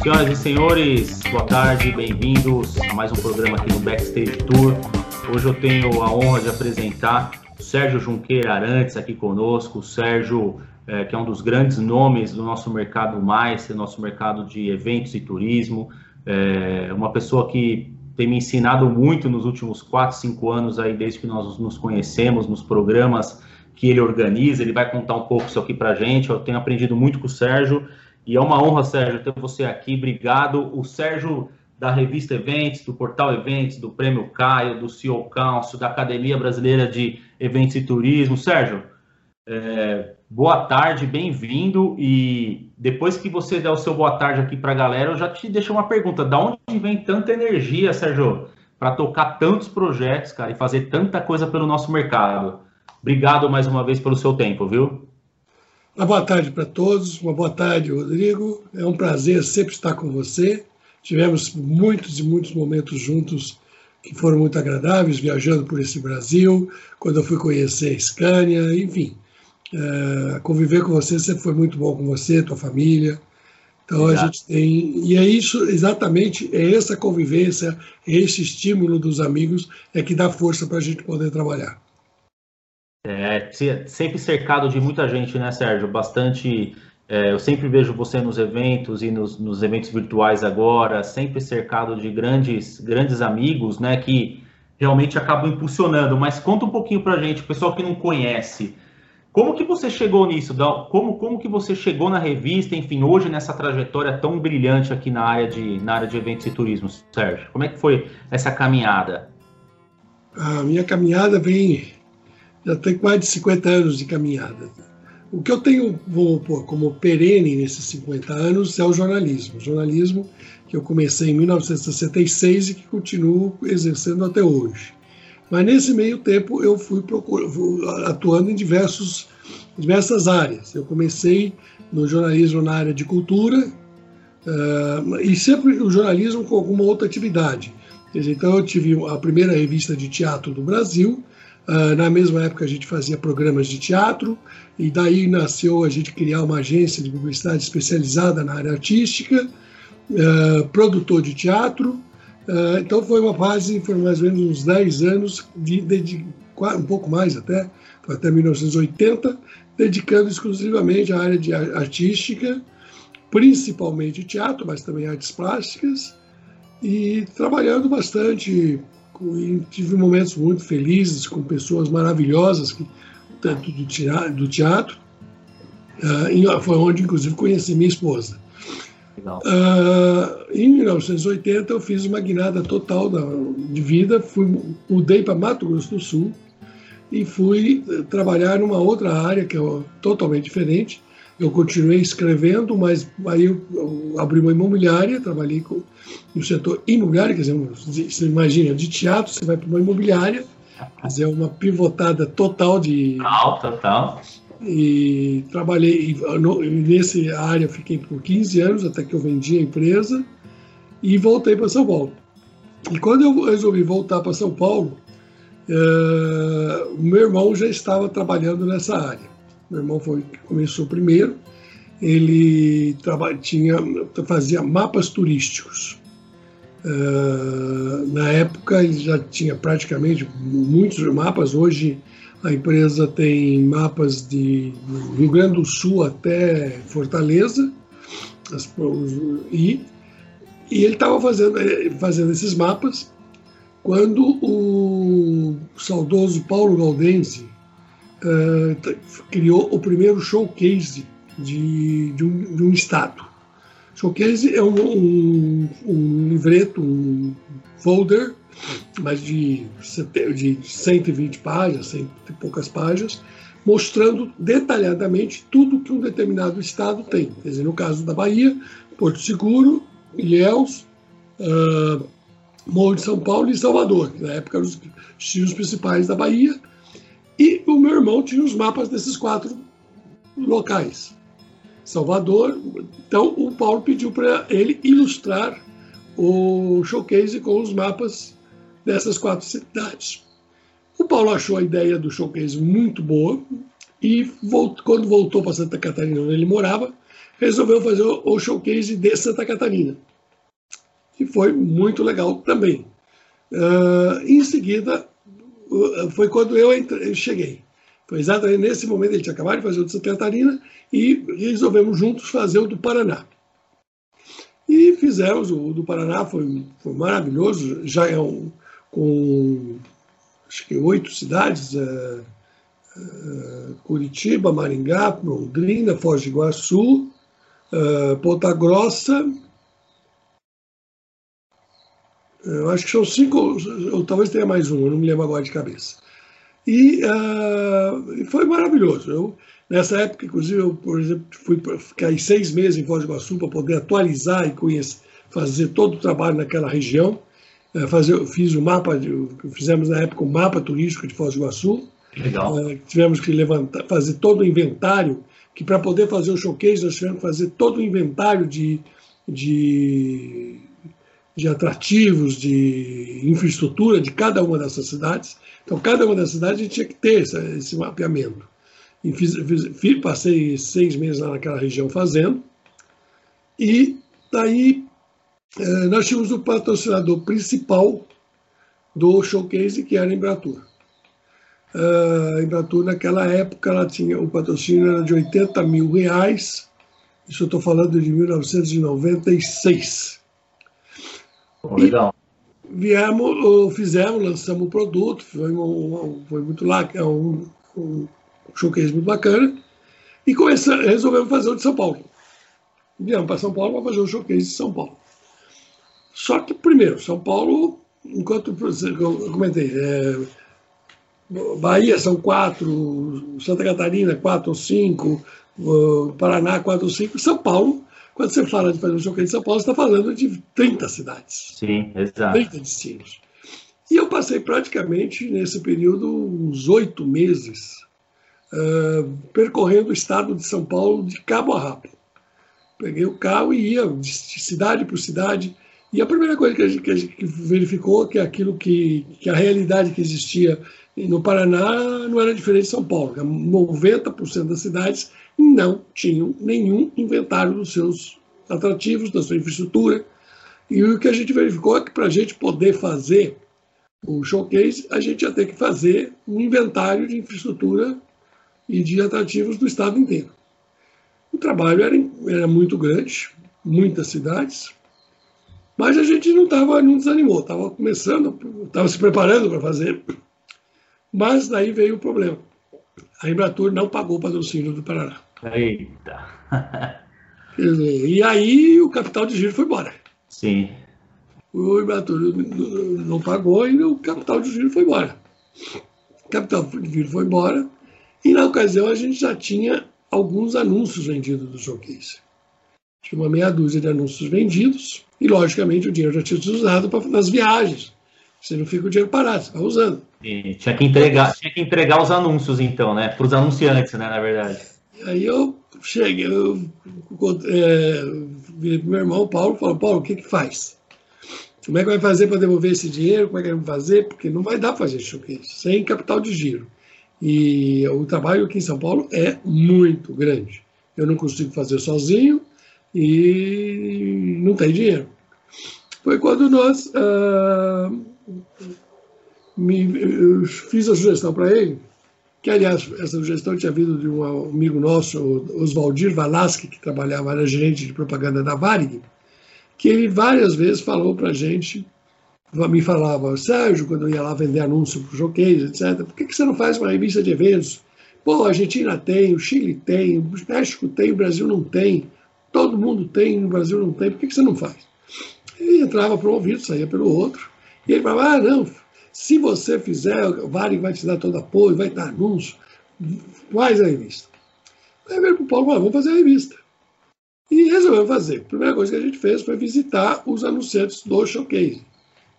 Senhoras e senhores, boa tarde, bem-vindos a mais um programa aqui no Backstage Tour. Hoje eu tenho a honra de apresentar o Sérgio Junqueira Arantes aqui conosco. O Sérgio, é, que é um dos grandes nomes do nosso mercado mais, do nosso mercado de eventos e turismo. É uma pessoa que tem me ensinado muito nos últimos 4, 5 anos aí, desde que nós nos conhecemos, nos programas que ele organiza. Ele vai contar um pouco isso aqui para gente. Eu tenho aprendido muito com o Sérgio e é uma honra, Sérgio, ter você aqui. Obrigado. O Sérgio da revista Eventos, do Portal Eventos, do Prêmio Caio, do CEO Council, da Academia Brasileira de Eventos e Turismo. Sérgio, é, boa tarde, bem-vindo. E depois que você der o seu boa tarde aqui para a galera, eu já te deixo uma pergunta: da onde vem tanta energia, Sérgio, para tocar tantos projetos, cara, e fazer tanta coisa pelo nosso mercado? Obrigado mais uma vez pelo seu tempo, viu? Uma boa tarde para todos, uma boa tarde, Rodrigo. É um prazer sempre estar com você. Tivemos muitos e muitos momentos juntos que foram muito agradáveis, viajando por esse Brasil, quando eu fui conhecer a Scania, enfim. É, conviver com você sempre foi muito bom com você, tua família. Então a gente tem. E é isso, exatamente, é essa convivência, é esse estímulo dos amigos é que dá força para a gente poder trabalhar. É, sempre cercado de muita gente, né, Sérgio? Bastante. É, eu sempre vejo você nos eventos e nos, nos, eventos virtuais agora, sempre cercado de grandes, grandes amigos, né, que realmente acabam impulsionando. Mas conta um pouquinho para a gente, pessoal que não conhece, como que você chegou nisso? Como, como que você chegou na revista, enfim, hoje nessa trajetória tão brilhante aqui na área de, na área de eventos e turismo, Sérgio? Como é que foi essa caminhada? A minha caminhada vem já tem mais de 50 anos de caminhada. O que eu tenho vou pôr, como perene nesses 50 anos é o jornalismo. O jornalismo que eu comecei em 1966 e que continuo exercendo até hoje. Mas nesse meio tempo eu fui atuando em diversos, diversas áreas. Eu comecei no jornalismo na área de cultura uh, e sempre o jornalismo com alguma outra atividade. então eu tive a primeira revista de teatro do Brasil, Uh, na mesma época a gente fazia programas de teatro e daí nasceu a gente criar uma agência de publicidade especializada na área artística, uh, produtor de teatro. Uh, então foi uma fase, foi mais ou menos uns 10 anos, de, de, um pouco mais até, foi até 1980, dedicando exclusivamente à área de artística, principalmente teatro, mas também artes plásticas, e trabalhando bastante e tive momentos muito felizes com pessoas maravilhosas, que, tanto do teatro, do teatro uh, foi onde, inclusive, conheci minha esposa. Uh, em 1980, eu fiz uma guinada total da, de vida, fui, mudei para Mato Grosso do Sul e fui trabalhar numa outra área que é totalmente diferente, eu continuei escrevendo, mas aí eu, eu abri uma imobiliária, trabalhei com, no setor imobiliário, quer dizer, você imagina, de teatro você vai para uma imobiliária, quer dizer, uma pivotada total de... Total, total. E trabalhei nessa área, fiquei por 15 anos, até que eu vendi a empresa, e voltei para São Paulo. E quando eu resolvi voltar para São Paulo, uh, meu irmão já estava trabalhando nessa área. Meu irmão foi começou primeiro. Ele tinha, fazia mapas turísticos. Uh, na época ele já tinha praticamente muitos mapas. Hoje a empresa tem mapas de Rio Grande do Sul até Fortaleza. As, e, e ele estava fazendo, eh, fazendo esses mapas quando o saudoso Paulo Galdense, uh, criou o primeiro showcase de, de, um, de um estado. Showcase é um, um, um livreto, um folder, mas de, de 120 páginas, 100 e poucas páginas, mostrando detalhadamente tudo que um determinado estado tem. Quer dizer, no caso da Bahia, Porto Seguro, Ilhéus, uh, Morro de São Paulo e Salvador, que na época eram os destinos principais da Bahia, e o meu irmão tinha os mapas desses quatro locais. Salvador. Então, o Paulo pediu para ele ilustrar o showcase com os mapas dessas quatro cidades. O Paulo achou a ideia do showcase muito boa e quando voltou para Santa Catarina, onde ele morava, resolveu fazer o showcase de Santa Catarina. E foi muito legal também. Uh, em seguida, foi quando eu, entrei, eu cheguei. Foi exatamente nesse momento, ele tinha acabado de fazer o de Santa Catarina e resolvemos juntos fazer o do Paraná. E fizemos o do Paraná, foi, foi maravilhoso, já é um, com acho que oito cidades, uh, Curitiba, Maringá, Londrina, Foz do Iguaçu, Ponta Grossa, eu acho que são cinco, ou talvez tenha mais um, eu não me lembro agora de cabeça. E uh, foi maravilhoso. Eu, nessa época, inclusive, eu, por exemplo, fui ficar seis meses em Foz do Iguaçu para poder atualizar e conhecer, fazer todo o trabalho naquela região. Uh, fazer, fiz o mapa, de, fizemos na época o mapa turístico de Foz do Iguaçu. Legal. Uh, tivemos que levantar, fazer todo o inventário, que para poder fazer o showcase nós tivemos que fazer todo o inventário de, de de atrativos, de infraestrutura de cada uma dessas cidades. Então, cada uma dessas cidades a gente tinha que ter esse, esse mapeamento. E fiz, fiz, passei seis meses lá naquela região fazendo. E daí nós tínhamos o patrocinador principal do showcase, que era a Embratur. Uh, a Embratur, naquela época, ela tinha, o patrocínio era de 80 mil reais. Isso eu estou falando de 1996. Legal. viemos, fizemos, lançamos o produto, foi, um, foi muito lá, é um, um showcase muito bacana, e começamos, resolvemos fazer o de São Paulo. Viemos para São Paulo para fazer o showcase de São Paulo. Só que, primeiro, São Paulo, enquanto eu comentei, é, Bahia são quatro, Santa Catarina quatro ou cinco, Paraná quatro ou cinco, São Paulo quando você fala de fazer um showcase em São Paulo, você está falando de 30 cidades. Sim, exato. 30 destinos. E eu passei praticamente, nesse período, uns oito meses, uh, percorrendo o estado de São Paulo de cabo a rabo. Peguei o carro e ia de cidade por cidade. E a primeira coisa que a gente, que a gente verificou é que aquilo que, que a realidade que existia no Paraná não era diferente de São Paulo. 90% das cidades não tinham nenhum inventário dos seus atrativos, da sua infraestrutura. E o que a gente verificou é que para a gente poder fazer o showcase, a gente ia ter que fazer um inventário de infraestrutura e de atrativos do estado inteiro. O trabalho era, era muito grande, muitas cidades, mas a gente não estava, não desanimou, estava começando, estava se preparando para fazer. Mas daí veio o problema. A Embratur não pagou o patrocínio do Paraná. Eita! e aí o capital de giro foi embora. Sim. O Embratur não pagou e o capital de giro foi embora. O capital de giro foi embora e na ocasião a gente já tinha alguns anúncios vendidos do showcase. Tinha uma meia dúzia de anúncios vendidos e, logicamente, o dinheiro já tinha sido usado para nas viagens. Você não fica o dinheiro parado, você vai usando. E tinha que entregar, tinha que entregar os anúncios, então, né? Para os anunciantes, né, na verdade. Aí eu cheguei, eu é, virei pro meu irmão Paulo e falei, Paulo, o que que faz? Como é que vai fazer para devolver esse dinheiro? Como é que vai fazer? Porque não vai dar para fazer showcase sem capital de giro. E o trabalho aqui em São Paulo é muito grande. Eu não consigo fazer sozinho e não tem dinheiro. Foi quando nós ah, me, fiz a sugestão para ele que aliás, essa sugestão tinha vindo de um amigo nosso, Oswaldir Valasque, que trabalhava, era gerente de propaganda da Varig, que ele várias vezes falou para a gente, me falava, Sérgio, quando eu ia lá vender anúncio para o Joquês, etc., por que, que você não faz uma revista de eventos? Pô, a Argentina tem, o Chile tem, o México tem, o Brasil não tem, todo mundo tem, o Brasil não tem, por que, que você não faz? Ele entrava para um ouvido, saía pelo outro, e ele falava, ah, não, se você fizer, o Varig vai te dar todo apoio, vai dar anúncio, faz a revista. Aí veio para o Paulo, vamos fazer a revista. E resolvemos fazer. A primeira coisa que a gente fez foi visitar os anunciantes do showcase.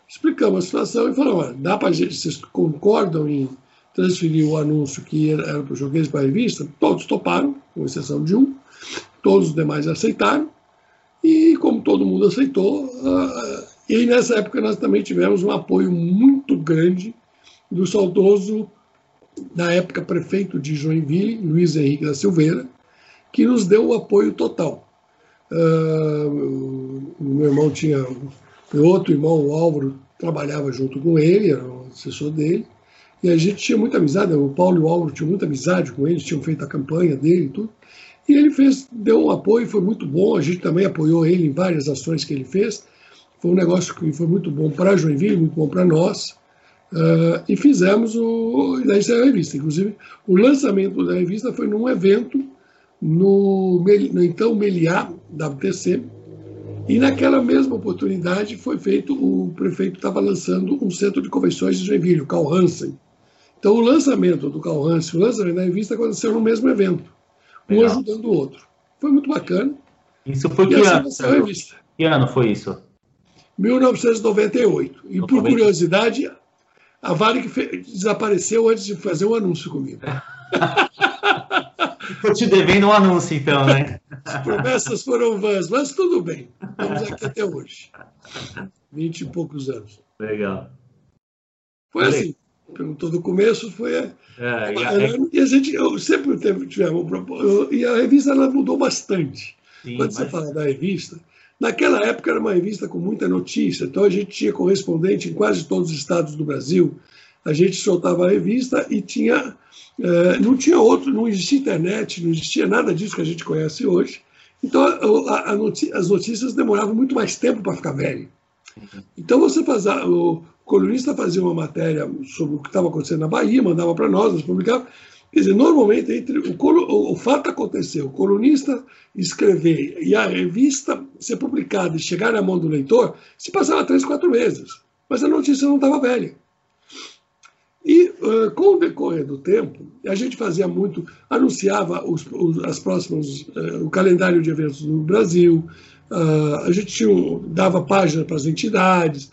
Explicamos a situação e falamos, olha, dá para a gente, vocês concordam em transferir o anúncio que era para o showcase para a revista? Todos toparam, com exceção de um. Todos os demais aceitaram. E como todo mundo aceitou, E nessa época nós também tivemos um apoio muito grande do saudoso, na época, prefeito de Joinville, Luiz Henrique da Silveira, que nos deu o apoio total. Uh, meu irmão tinha, meu outro irmão, o Álvaro, trabalhava junto com ele, era o assessor dele, e a gente tinha muita amizade, o Paulo e o Álvaro tinham muita amizade com eles, tinham feito a campanha dele e tudo. E ele fez, deu um apoio, foi muito bom, a gente também apoiou ele em várias ações que ele fez. Foi um negócio que foi muito bom para Joinville, muito bom para nós. Uh, e fizemos o, daí saiu a revista. Inclusive, o lançamento da revista foi num evento no, no então Meliá, WTC, e naquela mesma oportunidade foi feito, o prefeito estava lançando um centro de convenções de Joinville, o Carl Hansen. Então o lançamento do Carl Hansen, o lançamento da revista aconteceu no mesmo evento, um ajudando o outro. Foi muito bacana. Isso foi que assim ano? Revista. Que ano foi isso? 1998. E por curiosidade, a Varig desapareceu antes de fazer um anúncio comigo. Estou te devendo um anúncio, então, né? As promessas foram vãs, mas tudo bem. Estamos aqui até hoje. Vinte e poucos anos. Legal. Foi assim. Perguntou do começo, foi. É, e, a, e a gente eu sempre tivemos um propósito. E a revista ela mudou bastante. Sim, Quando mas... você fala da revista, naquela época era uma revista com muita notícia, então a gente tinha correspondente em quase todos os estados do Brasil. A gente soltava a revista e tinha é, não tinha outro, não existia internet, não existia nada disso que a gente conhece hoje. Então, a, a notícia, as notícias demoravam muito mais tempo para ficar velho. Então, você fazia, o colunista fazia uma matéria sobre o que estava acontecendo na Bahia, mandava para nós, nós publicávamos. Quer dizer, normalmente, entre o, o, o fato aconteceu, o colunista escrever e a revista ser publicada e chegar na mão do leitor, se passava três, quatro meses. Mas a notícia não estava velha. E uh, com o decorrer do tempo, a gente fazia muito, anunciava os, os as próximas, uh, o calendário de eventos no Brasil, uh, a gente tinha dava página para as entidades,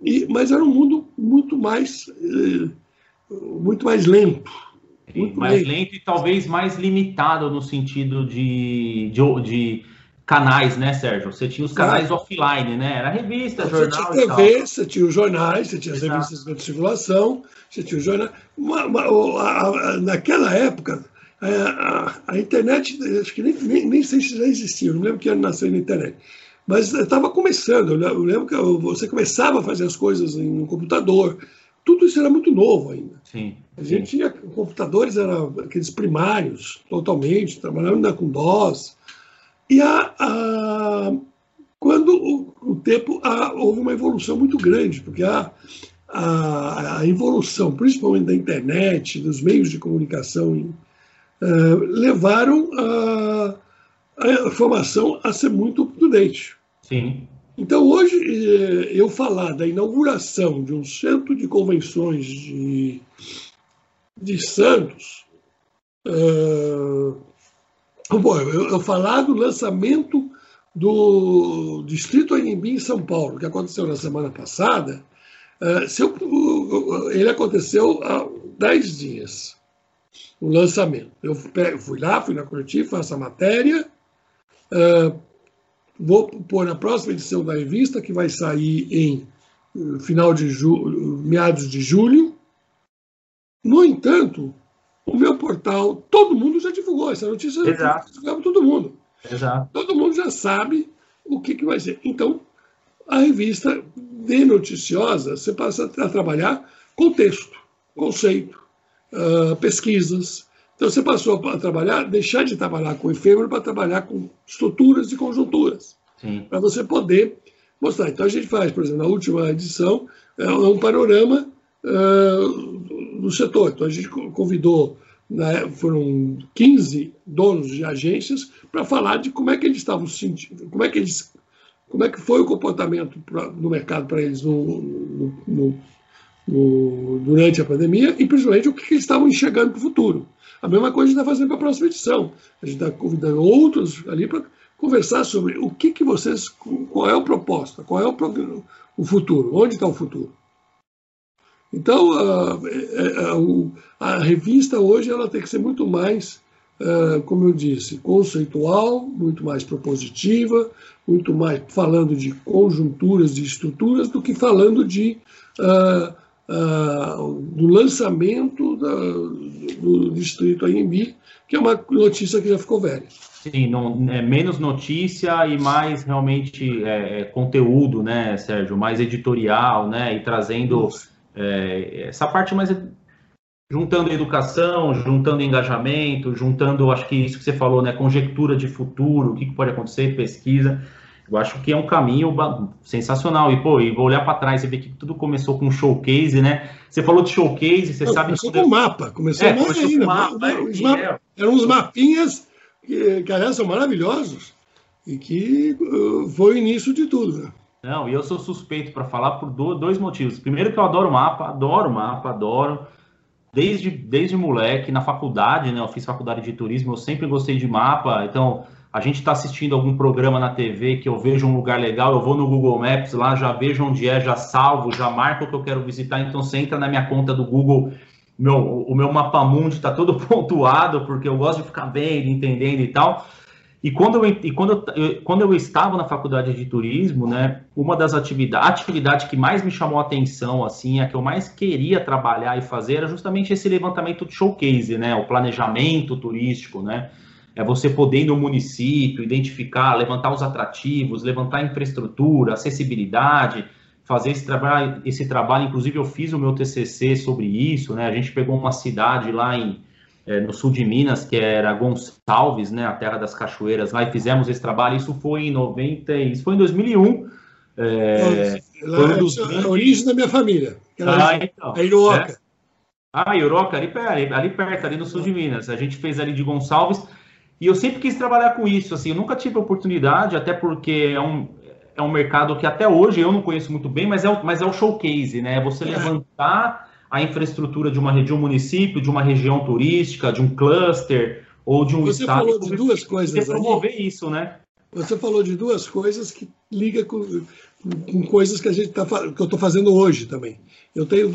e, mas era um mundo muito mais, muito mais lento. Muito mais lento. lento. e talvez mais limitado no sentido de, de, de canais, né, Sérgio? Você tinha os canais offline, né? Era revista, você jornal. Você tinha TV, você tinha os jornais, você tinha as Exato. revistas de circulação, você tinha os jornais. Uma, uma, a, a, naquela época, é, a, a, internet, acho que nem, nem, nem, sei se já existia, não lembro que ano nasceu na internet. Mas estava começando, eu lembro que você começava a fazer as coisas um computador. Tudo isso era muito novo ainda. Sim. A gente tinha computadores, eram aqueles primários, totalmente, trabalhando ainda com DOS e a, a, quando o, o tempo a, houve uma evolução muito grande, porque a, a, a, evolução, principalmente da internet, dos meios de comunicação, uh, levaram a, a informação a ser muito up Sim. Então, hoje, eh, eu falar da inauguração de um centro de convenções de, de Santos, uh, Bom, eu, eu falar do lançamento do Distrito Anhembi em São Paulo, que aconteceu na semana passada, uh, ele aconteceu há 10 dias, o lançamento. Eu fui lá, fui na coletiva, faço a matéria, uh, vou pôr na próxima edição da revista, que vai sair em uh, final de julho, meados de julho. No entanto, o meu portal, todo mundo já divulgou essa notícia, Exato. divulgamos todo mundo. Exato. Todo mundo já sabe o que, que vai ser. Então, a revista de noticiosa, você passa a trabalhar contexto, conceito, uh, pesquisas. Então, você passou a trabalhar, deixar de trabalhar com efêmero para trabalhar com estruturas e conjunturas. Para você poder mostrar. Então, a gente faz, por exemplo, na última edição, é um panorama uh, do setor. Então, a gente convidou, né, foram 15 donos de agências para falar de como é que eles estavam sentindo, como é que eles, como é que foi o comportamento pra, no mercado para eles no, no, no, durante a pandemia e principalmente o que, que eles estavam enxergando para o futuro. A mesma coisa a gente está fazendo para a próxima edição. A gente está convidando outros ali para conversar sobre o que, que vocês, qual é a proposta, qual é o, o futuro, onde está o futuro. Então, a, a, a, revista hoje ela tem que ser muito mais uh, como eu disse, conceitual, muito mais propositiva, muito mais falando de conjunturas, de estruturas, do que falando de uh, uh, do lançamento da, do distrito AMB, que é uma notícia que já ficou velha. Sim, não, é menos notícia e mais realmente é, é conteúdo, né, Sérgio? Mais editorial, né? E trazendo é, essa parte mais juntando educação, juntando engajamento, juntando, acho que isso que você falou, né, conjectura de futuro, o que, pode acontecer, pesquisa. Eu acho que é um caminho sensacional. E, pô, e vou olhar para trás e ver que tudo começou com showcase, né? Você falou de showcase, você Não, sabe... Começou com o mapa, começou é, mais ainda. Mapa, é, eram uns mapinhas que, que, aliás, são maravilhosos e que uh, foi o início de tudo, né? Não, e eu sou suspeito para falar por dois motivos. Primeiro que eu adoro mapa, adoro mapa, adoro desde, desde moleque, na faculdade, né? Eu fiz faculdade de turismo, eu sempre gostei de mapa. Então, a gente está assistindo algum programa na TV que eu vejo um lugar legal, eu vou no Google Maps lá, já vejo onde é, já salvo, já marco o que eu quero visitar. Então, você entra na minha conta do Google, meu, o meu mapa mundi está todo pontuado, porque eu gosto de ficar vendo, entendendo e tal. E quando eu, e quando eu, quando eu estava na faculdade de turismo, né, uma das atividades, atividade que mais me chamou a atenção, assim, a que eu mais queria trabalhar e fazer era justamente esse levantamento de showcase, né, o planejamento turístico, né, é você poder ir no município, identificar, levantar os atrativos, levantar a infraestrutura, acessibilidade, fazer esse trabalho, esse trabalho, inclusive eu fiz o meu TCC sobre isso, né, a gente pegou uma cidade lá em é, no sul de Minas, que era Gonçalves, né, a terra das cachoeiras, lá e fizemos esse trabalho. Isso foi em 90, isso foi em 2001. É, lá, um dos... É a origem da minha família. Ah, então, a Iroca. É. Ah, Iroca, ali, ali, ali perto, ali no sul de Minas. A gente fez ali de Gonçalves. E eu sempre quis trabalhar com isso, assim, eu nunca tive oportunidade, até porque é um, é um mercado que até hoje eu não conheço muito bem, mas é o, mas é o showcase, né? É você é. levantar a infraestrutura de, uma, de um município, de uma região turística, de um cluster ou de um Você estado. Você falou de duas coisas. promover aí. isso, né? Você falou de duas coisas que liga com, com coisas que a gente tá, que eu estou fazendo hoje também. Eu tenho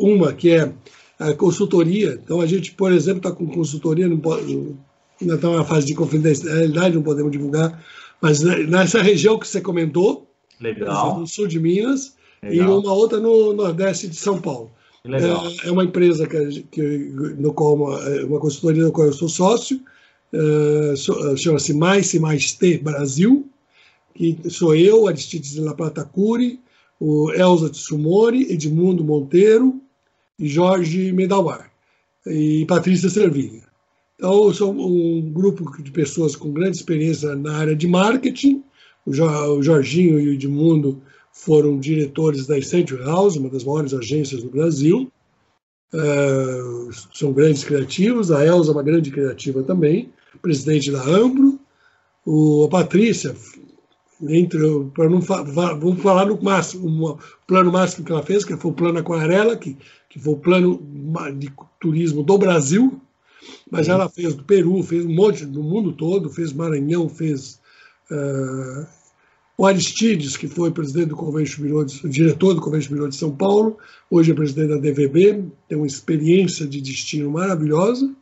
uma que é a consultoria. Então a gente, por exemplo, está com consultoria, não pode, ainda está na fase de confidencialidade, não podemos divulgar, mas nessa região que você comentou, Legal. no sul de Minas, Legal. e uma outra no Nordeste de São Paulo. É, é, uma empresa que, que, no qual uma, é uma consultoria no qual eu sou sócio, é, chama-se Mais e Mais T Brasil, que sou eu, Aristides de La Plata Curi, o Elza Tsumori, Edmundo Monteiro e Jorge Medawar e Patrícia Servinha. Então, sou um grupo de pessoas com grande experiência na área de marketing. O Jorginho e o Edmundo foram diretores da Accenture House, uma das maiores agências do Brasil. Uh, são grandes criativos, a Elza é uma grande criativa também, presidente da Ambro. O, a Patrícia, entre não vamos falar no máximo, o plano máximo que ela fez, que foi o plano Aquarela, que, que foi o plano de turismo do Brasil, mas ela fez do Peru, fez um monte do mundo todo, fez Maranhão, fez uh, o Aristides, que foi presidente do Convênio Mirode, diretor do Convênio Mirode de São Paulo, hoje é presidente da DVB, tem uma experiência de destino maravilhosa.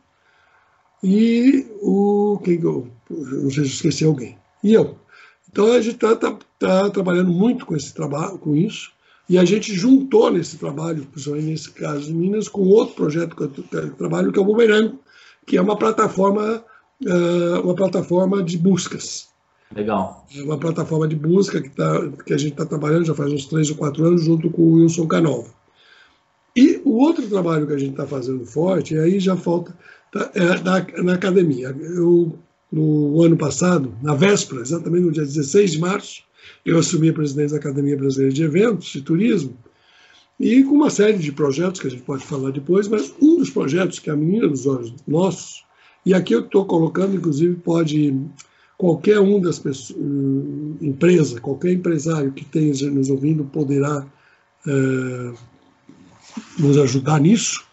E o. Quem, não sei se esqueci alguém. E eu. Então a gente está tá, tá trabalhando muito com esse trabalho, com isso, e a gente juntou nesse trabalho, principalmente nesse caso de Minas, com outro projeto que eu trabalho, que é o Bumerango, que é uma plataforma, ah, uma plataforma de buscas. Legal. É uma plataforma de busca que, tá, que a gente está trabalhando já faz uns três ou quatro anos junto com o Wilson Canova. E o outro trabalho que a gente está fazendo forte, e aí já falta, tá, é na, na academia. Eu, no ano passado, na véspera, exatamente no dia 16 de março, eu assumi a presidência da Academia Brasileira de Eventos e Turismo, e com uma série de projetos que a gente pode falar depois, mas um dos projetos que é a menina dos olhos nossos, e aqui eu estou colocando, inclusive, pode qualquer um das pessoas, eh, empresa, qualquer empresário que esteja nos ouvindo poderá é, nos ajudar nisso.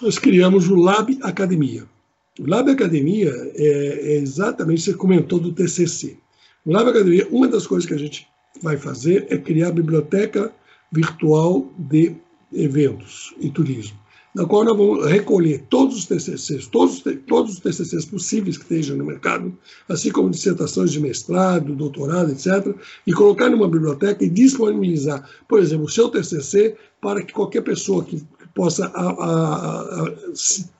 Nós criamos o Lab Academia. O Lab Academia é, é exatamente, você comentou do TCC. O Lab Academia, uma das coisas que a gente vai fazer é criar a biblioteca virtual de eventos e turismo. na qual nós vamos recolher todos os TCCs, todos, todos os TCCs possíveis que estejam no mercado, assim como dissertações de mestrado, doutorado, etc., e colocar numa biblioteca e disponibilizar, por exemplo, o seu TCC para que qualquer pessoa que possa a, a, a,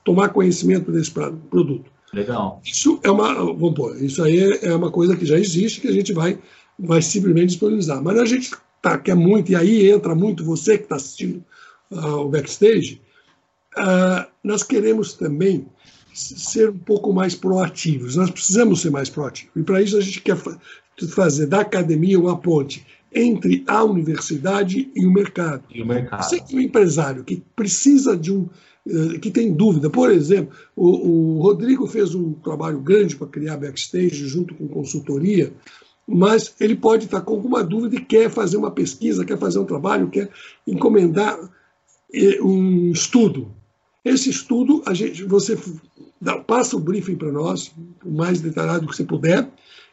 tomar conhecimento desse produto. Legal. Isso é uma, vamos pôr, isso aí é uma coisa que já existe que a gente vai, vai simplesmente disponibilizar. Mas a gente tá, quer muito, e aí entra muito você que está assistindo uh, o backstage, uh, nós queremos também ser um pouco mais proativos. Nós precisamos ser mais proativos. E para isso a gente quer fazer da academia uma ponte entre a universidade e o mercado. E o mercado. Você que um empresário que precisa de um eh, que tem dúvida. Por exemplo, o, o Rodrigo fez um trabalho grande para criar backstage junto com consultoria, mas ele pode estar com alguma dúvida e quer fazer uma pesquisa, quer fazer um trabalho, quer encomendar eh, um estudo. Esse estudo, a gente, você dá, passa o briefing para nós, o mais detalhado que você puder,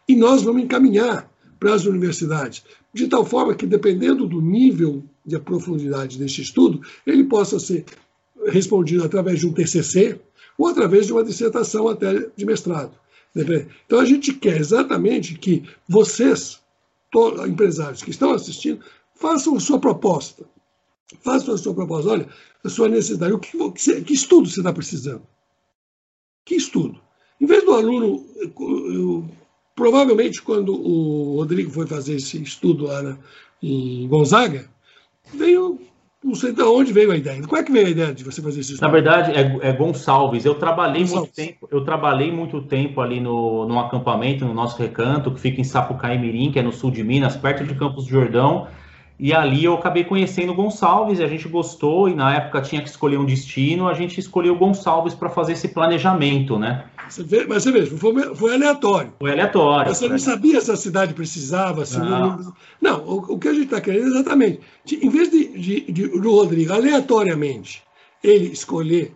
e nós vamos encaminhar para as universidades, de tal forma que, dependendo do nível de profundidade desse estudo, ele possa ser respondido através de um TCC ou através de uma dissertação até de mestrado. Então a gente quer exatamente que vocês, empresários que estão assistindo, façam a sua proposta. Façam a sua proposta. Olha, a sua necessidade. O que, que, que estudo você está precisando? Que estudo? Em vez do aluno, eu, provavelmente quando o Rodrigo foi fazer esse estudo lá na, em Gonzaga, veio não sei de onde veio a ideia. Como é que veio a ideia de você fazer isso? Na verdade, é, é Gonçalves. Eu trabalhei Gonçalves. muito tempo. Eu trabalhei muito tempo ali no, no acampamento, no nosso recanto, que fica em Sapucaí Mirim, que é no sul de Minas, perto de Campos do Jordão. E ali eu acabei conhecendo o Gonçalves e a gente gostou, e na época tinha que escolher um destino, a gente escolheu o Gonçalves para fazer esse planejamento, né? Você vê, mas você vê, foi, foi aleatório. Foi aleatório. Você não sabia se a cidade precisava, se não. Não, não o, o, que a gente está querendo é exatamente, de, em vez de, de, de, do Rodrigo aleatoriamente ele escolher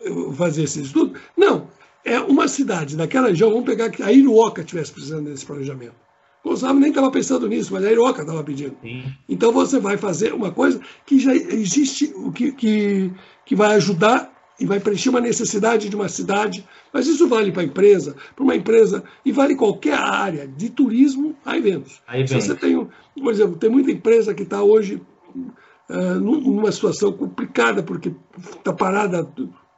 eh, fazer esse estudo, não, é uma cidade daquela região, vamos pegar que a Iruoca estivesse precisando desse planejamento. Gonçalves nem estava pensando nisso, mas a Iroca estava pedindo. Sim. Então você vai fazer uma coisa que já existe, que, que, que vai ajudar e vai preencher uma necessidade de uma cidade, mas isso vale para a empresa, para uma empresa, e vale qualquer área, de turismo a eventos. Aí Se você tem, por exemplo, tem muita empresa que está hoje uh, numa situação complicada, porque está parada,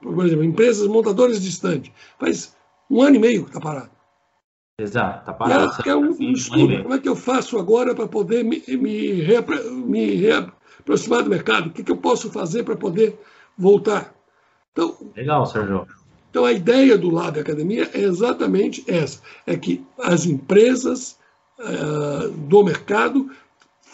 por exemplo, empresas montadoras de estande, faz um ano e meio que está parada. Exato, tá parado. É, é um, um estudo. Como é que eu faço agora para poder me, me, me reaproximar do mercado? O que, que eu posso fazer para poder voltar? Então, Legal, Sérgio. Então, a ideia do Lab Academia é exatamente essa: é que as empresas uh, do mercado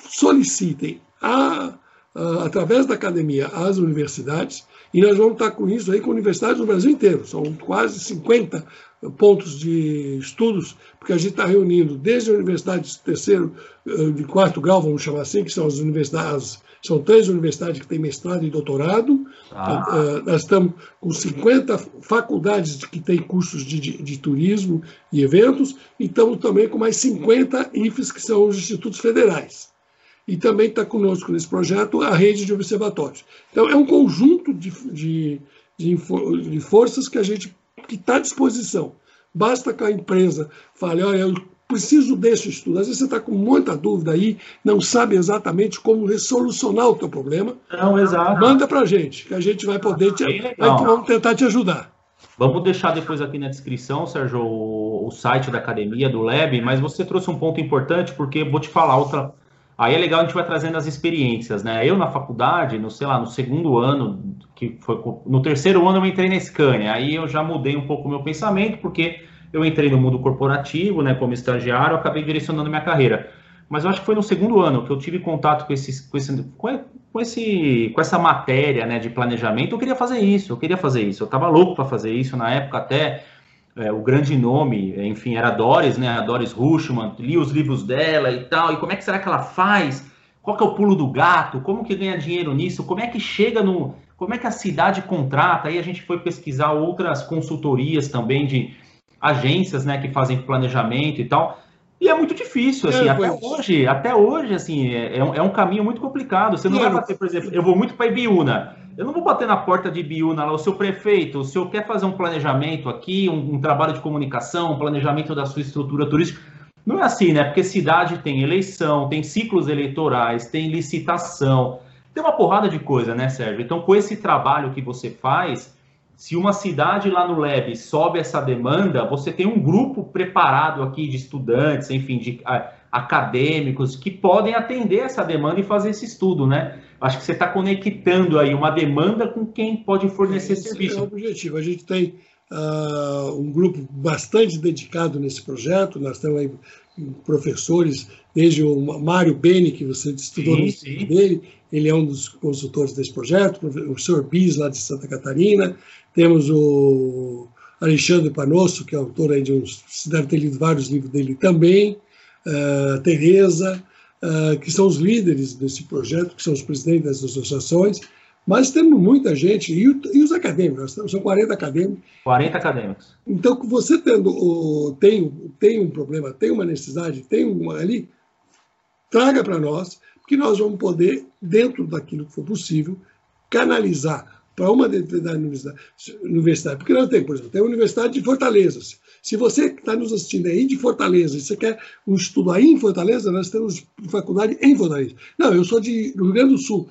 solicitem, a, uh, através da academia, às universidades, e nós vamos estar com isso aí com universidades no Brasil inteiro. São quase 50 pontos de estudos, porque a gente está reunindo desde a universidade de terceiro, eh, de quarto grau, vamos chamar assim, que são as universidades, são três universidades que têm mestrado e doutorado. Ah. Uh, nós estamos com 50 faculdades que têm cursos de, de, de, turismo e eventos, e estamos também com mais 50 IFES, que são os institutos federais. E também está conosco nesse projeto a rede de observatórios. Então, é um conjunto de, de, de, de forças que a gente que está à disposição. Basta que a empresa fale, olha, eu preciso desse estudo. Às vezes você está com muita dúvida aí, não sabe exatamente como solucionar o teu problema. Não, exato. Manda para a gente, que a gente vai poder te, vai, vamos tentar te ajudar. Vamos deixar depois aqui na descrição, Sérgio, o, o, site da academia, do Lab, mas você trouxe um ponto importante, porque vou te falar outra. Aí é legal a gente vai trazendo as experiências, né? Eu na faculdade, no sei lá, no segundo ano que foi no terceiro ano eu entrei na Scania. Aí eu já mudei um pouco o meu pensamento, porque eu entrei no mundo corporativo, né, como estagiário, acabei direcionando minha carreira. Mas eu acho que foi no segundo ano que eu tive contato com, esses, com, esse, com, esse, com essa matéria né, de planejamento. Eu queria fazer isso, eu queria fazer isso. Eu estava louco para fazer isso na época, até é, o grande nome, enfim, era Doris, né? A Doris Rushman, li os livros dela e tal. E como é que será que ela faz? Qual que é o pulo do gato? Como que ganha dinheiro nisso? Como é que chega no, como é que a cidade contrata? Aí a gente foi pesquisar outras consultorias também de agências, né, que fazem planejamento e tal. E é muito difícil, assim, é, até pois. hoje, até hoje, assim, é, é, um, é, caminho muito complicado. Você não vai fazer, por exemplo, eu vou muito para Ibiúna. Eu não vou bater na porta de Biúna lá, o seu prefeito, o senhor quer fazer um planejamento aqui, um, um trabalho de comunicação, um planejamento da sua estrutura turística. Não é assim, né? Porque cidade tem eleição, tem ciclos eleitorais, tem licitação, tem uma porrada de coisa, né, Sérgio? Então, com esse trabalho que você faz, se uma cidade lá no Leb sobe essa demanda, você tem um grupo preparado aqui de estudantes, enfim, de a, acadêmicos que podem atender essa demanda e fazer esse estudo, né? Acho que você está conectando aí uma demanda com quem pode fornecer Esse serviço. É o objetivo. A gente tem uh, um grupo bastante dedicado nesse projeto. Nós temos aí professores, desde o Mário Beni, que você estudou sim, no sim. dele, ele é um dos consultores desse projeto, o professor Bis, lá de Santa Catarina, temos o Alexandre Panosso, que é autor aí de uns. Você deve ter lido vários livros dele também. Uh, Tereza, uh, que são os líderes desse projeto, que são os presidentes das associações. Mas temos muita gente, e, e os acadêmicos, são 40 acadêmicos. 40 acadêmicos. Então, você tendo, tem, tem um problema, tem uma necessidade, tem uma ali, traga para nós, que nós vamos poder, dentro daquilo que for possível, canalizar para uma determinada universidade. Porque nós temos, por exemplo, tem a Universidade de Fortaleza. Se você está nos assistindo aí de Fortaleza e você quer um estudo aí em Fortaleza, nós temos faculdade em Fortaleza. Não, eu sou de Rio Grande do Sul.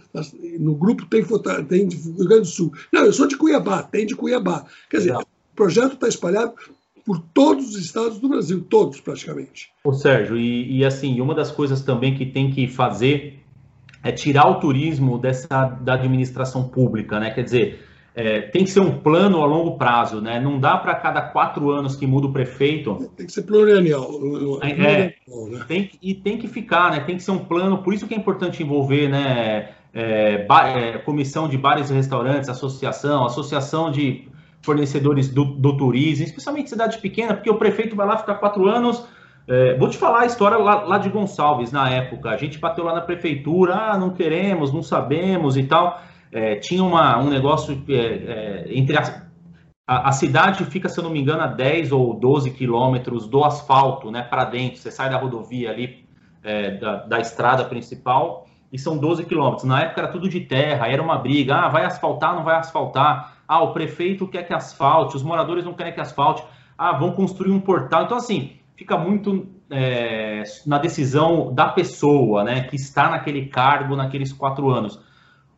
No grupo tem, tem de Rio Grande do Sul. Não, eu sou de Cuiabá, tem de Cuiabá. Quer dizer, Não. o projeto está espalhado por todos os estados do Brasil, todos praticamente. Ô Sérgio, e, e assim, uma das coisas também que tem que fazer é tirar o turismo dessa da administração pública, né? Quer dizer, é, tem que ser um plano a longo prazo, né? Não dá para cada quatro anos que muda o prefeito. Tem que ser plurianual. É, né? tem, e tem que ficar, né? Tem que ser um plano. Por isso que é importante envolver, né? É, é comissão de bares e restaurantes, associação, associação de fornecedores do, do turismo, especialmente cidade pequena, porque o prefeito vai lá ficar quatro anos é, vou te falar a história lá, lá, de Gonçalves, na época. A gente bateu lá na prefeitura, ah, não queremos, não sabemos e tal. É, tinha uma, um negócio é, é entre as, a, a, cidade fica, se eu não me engano, a 10 ou 12 quilômetros do asfalto, né, para dentro. Você sai da rodovia ali, é, da, da estrada principal, e são 12 quilômetros. Na época era tudo de terra, era uma briga. Ah, vai asfaltar, não vai asfaltar. Ah, o prefeito quer que asfalte, os moradores não querem que asfalte. Ah, vão construir um portal. Então, assim, fica muito é, na decisão da pessoa, né, que está naquele cargo naqueles quatro anos.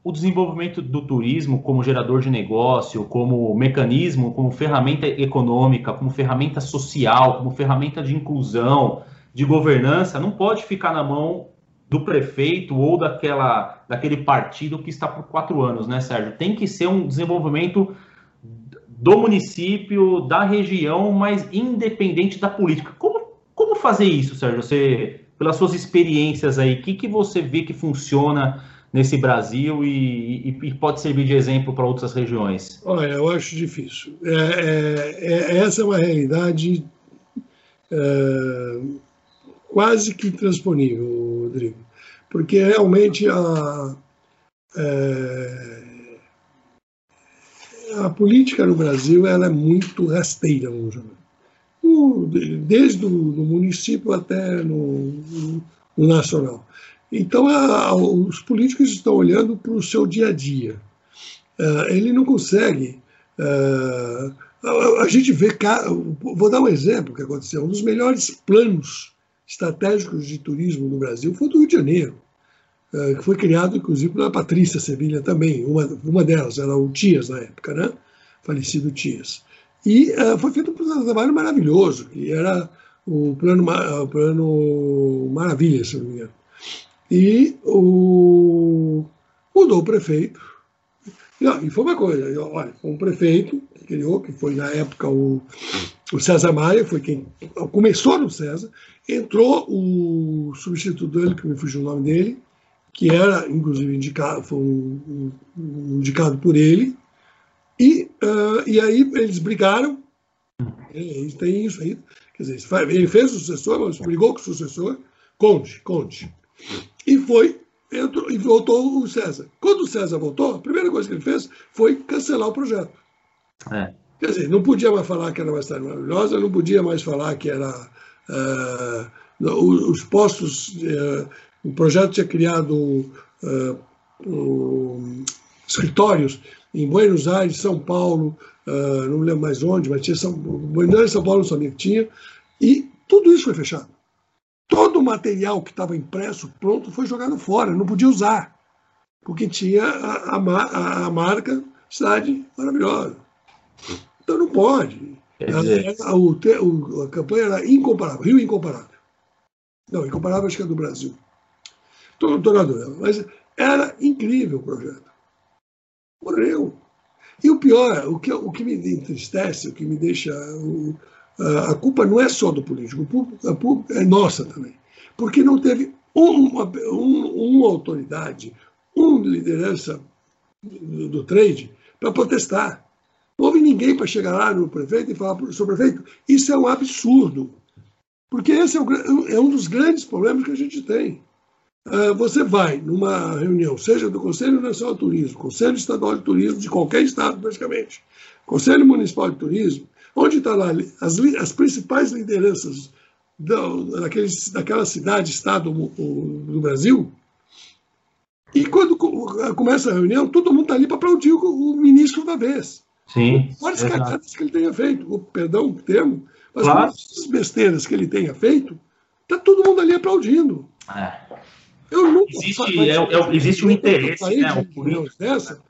O desenvolvimento do turismo como gerador de negócio, como mecanismo, como ferramenta econômica, como ferramenta social, como ferramenta de inclusão, de governança, não pode ficar na mão do prefeito ou daquela, daquele partido que está por quatro anos, né, Sérgio? Tem que ser um desenvolvimento do município, da região, mas independente da política. Como, como fazer isso, Sérgio? Você, pelas suas experiências aí, o que, que você vê que funciona nesse Brasil e, e, e pode servir de exemplo para outras regiões? Olha, eu acho difícil. É, é, é, essa é uma realidade é, quase que intransponível, Rodrigo, porque realmente a, é, a política no Brasil ela é muito rasteira, chamar. desde o município até no, no nacional. Então, a, os políticos estão olhando para o seu dia a dia. Uh, ele não consegue. Uh, a, a, gente vê. Vou dar um exemplo que aconteceu. Um dos melhores planos estratégicos de turismo no Brasil foi do Rio de Janeiro. Eh, que foi criado, inclusive, pela Patrícia Sevilha também, uma, uma delas, era o Tias na época, né? falecido Tias. E uh, foi feito um trabalho maravilhoso, que era o plano, plano Maravilha, se não me engano. E o, mudou o prefeito. Não, e foi uma coisa, olha, um prefeito que criou, que foi na época o, o César Maia, foi quem começou no César, entrou o substituto dele, que me fugiu o nome dele, que era, inclusive, indicado, foi um, um, indicado por ele, e, uh, e aí eles brigaram, eles têm isso aí, quer dizer, ele fez o sucessor, mas brigou com o sucessor, Conte, Conte, e foi, entrou, e voltou o César. Quando o César voltou, a primeira coisa que ele fez foi cancelar o projeto. É. Quer dizer, não podia mais falar que era uma cidade maravilhosa, não podia mais falar que era... Uh, os postos uh, o projeto tinha criado uh, o escritórios em Buenos Aires, São Paulo, não lembro mais onde, mas tinha São, Buenos Aires, São Paulo, não sabia que tinha, e tudo isso foi fechado. Todo o material que estava impresso, pronto, foi jogado fora, não podia usar, porque tinha a, a, a marca Cidade Maravilhosa. Então não pode. A, o, o, a campanha era incomparável, Rio incomparável. Não, incomparável acho que é do Brasil. Estou na dúvida, mas era incrível o projeto. Morreu. E o pior, o que, o que me entristece, o que me deixa. O, a, a, culpa não é só do político, a culpa é nossa também. Porque não teve uma, um, uma autoridade, uma liderança do, do trade para protestar. Não houve ninguém para chegar lá no prefeito e falar para o prefeito, isso é um absurdo. Porque esse é, o, é um dos grandes problemas que a gente tem. Uh, você vai numa reunião, seja do Conselho Nacional de Turismo, Conselho Estadual de Turismo, de qualquer estado praticamente, Conselho Municipal de Turismo, onde está lá as, as principais lideranças daqueles, daquela cidade, estado do Brasil, e quando começa a reunião, todo mundo está ali para aplaudir o, o, ministro da vez. Sim. Várias cagadas que ele tenha feito, perdão o termo, mas claro. as besteiras que ele tenha feito, está todo mundo ali aplaudindo. É. Eu nunca existe, é, é, existe um interesse, né? Dessa,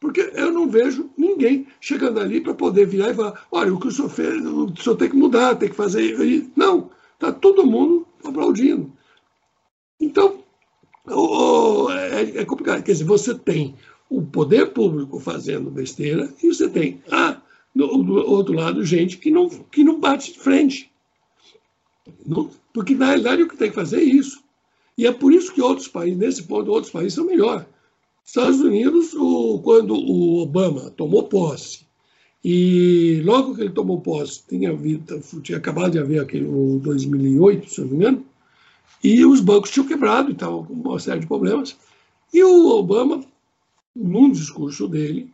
porque eu não vejo ninguém chegando ali para poder virar e falar: olha, o que o senhor fez, o senhor tem que mudar, tem que fazer. Não, está todo mundo aplaudindo. Então, é, é complicado. Quer dizer, você tem o poder público fazendo besteira e você tem, ah, do, do outro lado, gente que não, que não bate de frente. Não, porque, na realidade, o que tem que fazer é isso. E é por isso que outros países, nesse ponto, outros países são melhores. Estados Unidos, o, quando o Obama tomou posse, e logo que ele tomou posse, tinha, tinha acabado de haver aquele o 2008, se não me engano, e os bancos tinham quebrado, estavam com uma série de problemas. E o Obama, num discurso dele,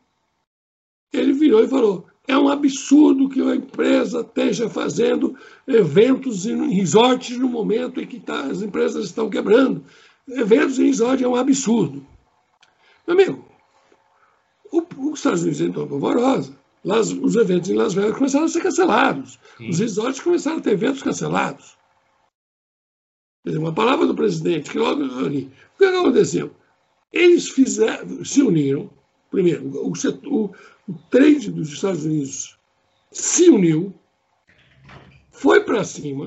ele virou e falou: é um absurdo que a empresa esteja fazendo eventos em resorts no momento em que tá, as empresas estão quebrando. Eventos em resort é um absurdo. Meu amigo, o, os Estados Unidos entrou polvorosa. Las, os eventos em Las Vegas começaram a ser cancelados. Sim. Os resorts começaram a ter eventos cancelados. Quer dizer, uma palavra do presidente, que logo ali. O que aconteceu? Eles fizeram, se uniram. Primeiro, o, o, o trade dos Estados Unidos se uniu, foi para cima,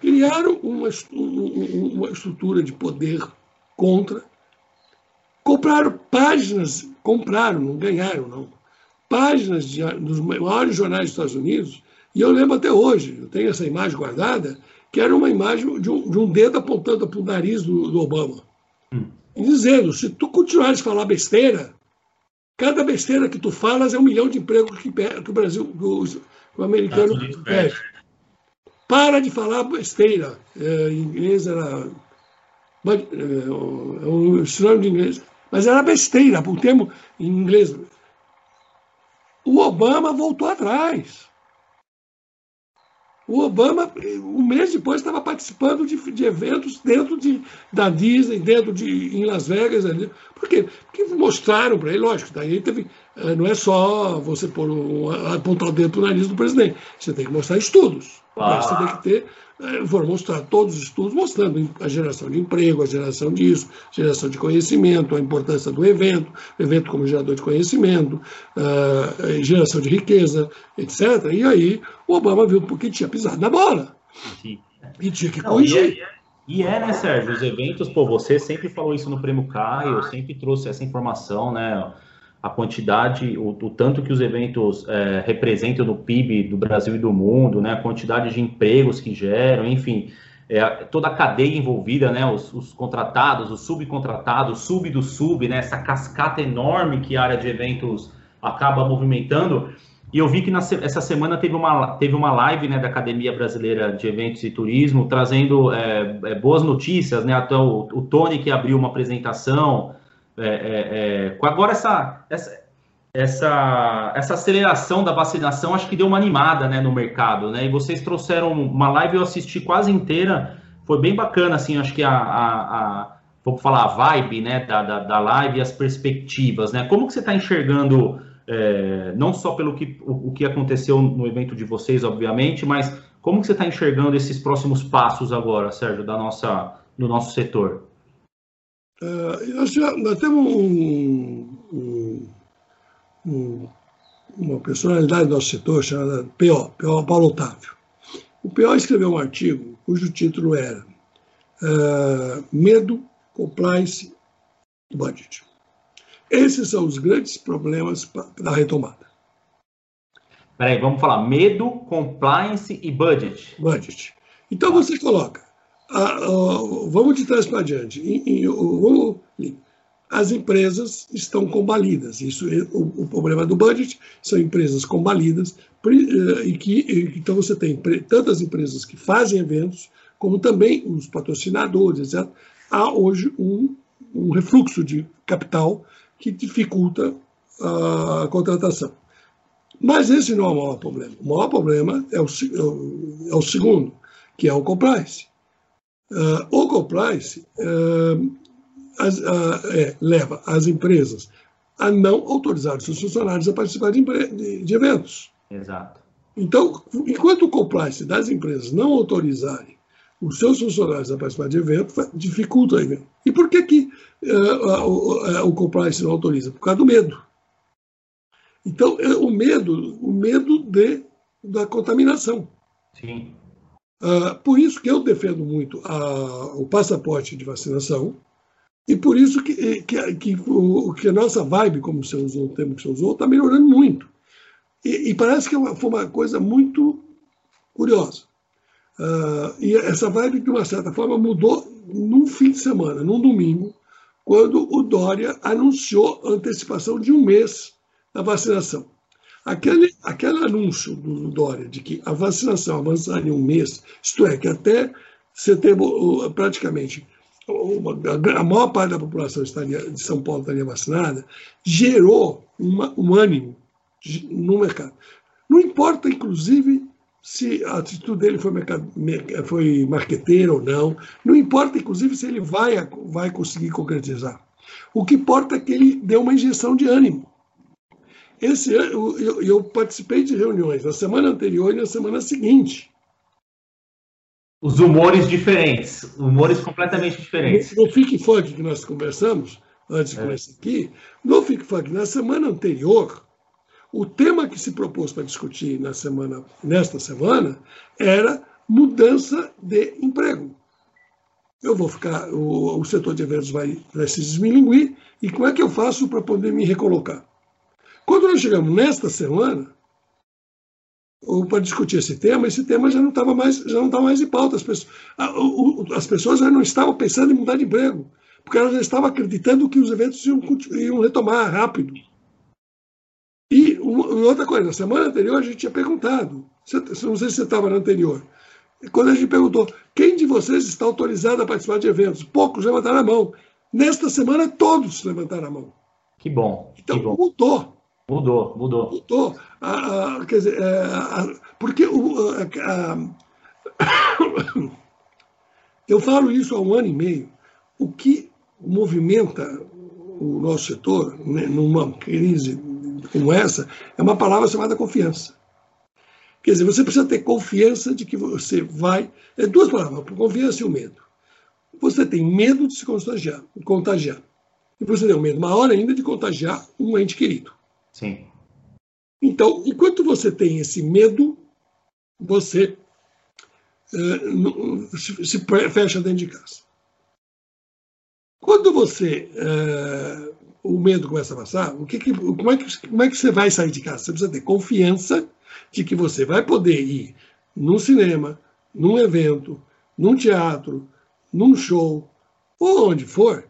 criaram uma, uma estrutura de poder contra, compraram páginas, compraram, não ganharam, não, páginas de, dos maiores jornais dos Estados Unidos, e eu lembro até hoje, eu tenho essa imagem guardada, que era uma imagem de um, de um dedo apontando para o nariz do, do Obama. Hum. Dizendo, se tu continuares a falar besteira, Cada besteira que tu falas é um milhão de empregos que, que o Brasil, que o americano perde. Para de falar besteira. É, em inglês era. É, um sinônimo de inglês. Mas era besteira, o termo em inglês. O Obama voltou atrás. O Obama, um mês depois, estava participando de, de, eventos dentro de, da Disney, dentro de em Las Vegas. Por quê? Porque mostraram para ele, lógico, daí teve, eh, não é só você pôr um, apontar o dedo para o nariz do presidente. Você tem que mostrar estudos. Ah. Você tem que ter, foram mostrar todos os estudos mostrando a geração de emprego, a geração disso, geração de conhecimento, a importância do evento, o evento como gerador de conhecimento, uh, geração de riqueza, etc. E aí o Obama viu porque tinha pisado na bola. Sim. E tinha que corrigir. Não, e é, né, Sérgio? Os eventos, pô, você sempre falou isso no Prêmio Caio, eu sempre trouxe essa informação, né? A quantidade, o, o tanto que os eventos é, representam no PIB do Brasil e do mundo, né? A quantidade de empregos que geram, enfim, é, toda a cadeia envolvida, né? Os, os contratados, os subcontratados, sub do sub, né? Essa cascata enorme que a área de eventos acaba movimentando. E eu vi que na, essa semana teve uma, teve uma live né, da Academia Brasileira de Eventos e Turismo, trazendo é, é, boas notícias, né? Até o, o, Tony que abriu uma apresentação. É, é, é agora essa, essa, essa, essa aceleração da vacinação acho que deu uma animada né, no mercado, né? E vocês trouxeram uma live, eu assisti quase inteira, foi bem bacana, assim, acho que a, a, a vou falar, a vibe né, da, da, da live e as perspectivas, né? Como que você está enxergando, é, não só pelo que, o, o, que aconteceu no evento de vocês, obviamente, mas como que você está enxergando esses próximos passos agora, Sérgio, da nossa, do nosso setor? Uh, nós, já, nós temos um, um, um, uma personalidade do nosso setor chamada P.O., P.O. Paulo Otávio. O P.O. escreveu um artigo cujo título era uh, Medo, Compliance e Budget. Esses são os grandes problemas da retomada. Peraí, vamos falar medo, compliance e budget. Budget. Então você coloca vamos de trás para diante. vamos, as empresas estão combalidas. Isso é o, o, problema do budget são empresas combalidas eh, e que então você tem tantas empresas que fazem eventos como também os patrocinadores, etc. Há hoje um, um refluxo de capital que dificulta a contratação. Mas esse não é o maior problema. O maior problema é o, é o é segundo, que é o compliance. Uh, o compliance uh, as, uh, é, leva as empresas a não autorizar os seus funcionários a participar de, de, de eventos. Exato. Então, enquanto o compliance das empresas não autorizarem os seus funcionários a participar de eventos, dificulta o evento. E por que, que o, o compliance não autoriza? Por causa do medo. Então, é o medo, o medo de, da contaminação. Sim. Uh, por isso que eu defendo muito a, o passaporte de vacinação e por isso que, que, que, o, que a nossa vibe, como você usou, o termo que você usou, está melhorando muito. E, e, parece que é foi uma coisa muito curiosa. Uh, e essa vibe, de uma certa forma, mudou num fim de semana, num domingo, quando o Dória anunciou a antecipação de um mês da vacinação. Aquele, aquele anúncio do Dória de que a vacinação avançaria um mês, isto é, que até setembro, praticamente, a maior parte da população estaria, de São Paulo estaria vacinada, gerou uma, um ânimo no mercado. Não importa, inclusive, se a atitude dele foi, foi marqueteira ou não, não importa, inclusive, se ele vai, vai conseguir concretizar. O que importa é que ele deu uma injeção de ânimo. Esse ano, eu, eu, participei de reuniões na semana anterior e na semana seguinte. Os humores diferentes, humores completamente diferentes. No, no Fique Funk que nós conversamos, antes de é. começar aqui, no Fique Funk, na semana anterior, o tema que se propôs para discutir na semana, nesta semana era mudança de emprego. Eu vou ficar, o, o setor de eventos vai, vai se desmilinguir, e como é que eu faço para poder me recolocar? Quando nós chegamos nesta semana, para discutir esse tema, esse tema já não estava mais, já não estava mais em pauta. As pessoas, as pessoas já não estavam pensando em mudar de emprego, porque elas já estavam acreditando que os eventos iam, iam retomar rápido. E outra coisa, na semana anterior a gente tinha perguntado, não sei se você estava na anterior, quando a gente perguntou quem de vocês está autorizado a participar de eventos, poucos levantaram a mão. Nesta semana todos levantaram a mão. Que bom. Então que bom. mudou. Mudou, mudou. Mudou. Ah, ah, quer dizer, é, ah, porque o, eu falo isso há um ano e meio. O que movimenta o nosso setor né, numa crise como essa é uma palavra chamada confiança. Quer dizer, você precisa ter confiança de que você vai. É duas palavras, confiança e o medo. Você tem medo de se contagiar, contagiar. E você tem um medo maior ainda de contagiar um ente querido. Sim. Então, enquanto você tem esse medo, você uh, se, se, fecha dentro de casa. Quando você uh, o medo começa a passar, o que, que, como, é que, como é que você vai sair de casa? Você precisa ter confiança de que você vai poder ir num cinema, num evento, num teatro, num show, ou onde for,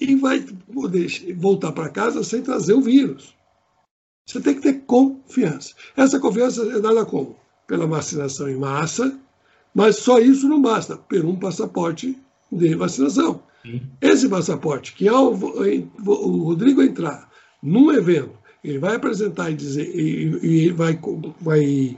e vai poder voltar para casa sem trazer o vírus. Você tem que ter confiança. Essa confiança é dada como? Pela vacinação em massa, mas só isso não basta, por um passaporte de vacinação. Sim. Esse passaporte, que ao o Rodrigo entrar num evento, ele vai apresentar e dizer, e, e vai, vai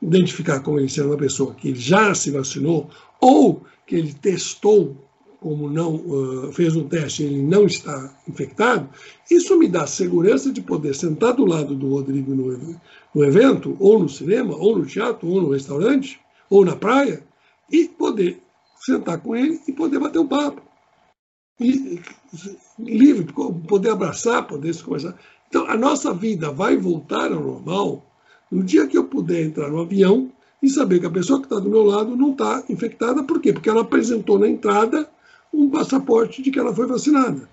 identificar como ele sendo uma pessoa que já se vacinou ou que ele testou como não uh, fez um teste ele não está infectado, isso me dá segurança de poder sentar do lado do Rodrigo no, no evento, ou no cinema, ou no teatro, ou no restaurante, ou na praia, e poder sentar com ele e poder bater um papo. E, livre, poder abraçar, poder se conversar. Então, a nossa vida vai voltar ao normal no dia que eu puder entrar no avião e saber que a pessoa que está do meu lado não está infectada. Por quê? Porque ela apresentou na entrada um passaporte de que ela foi vacinada.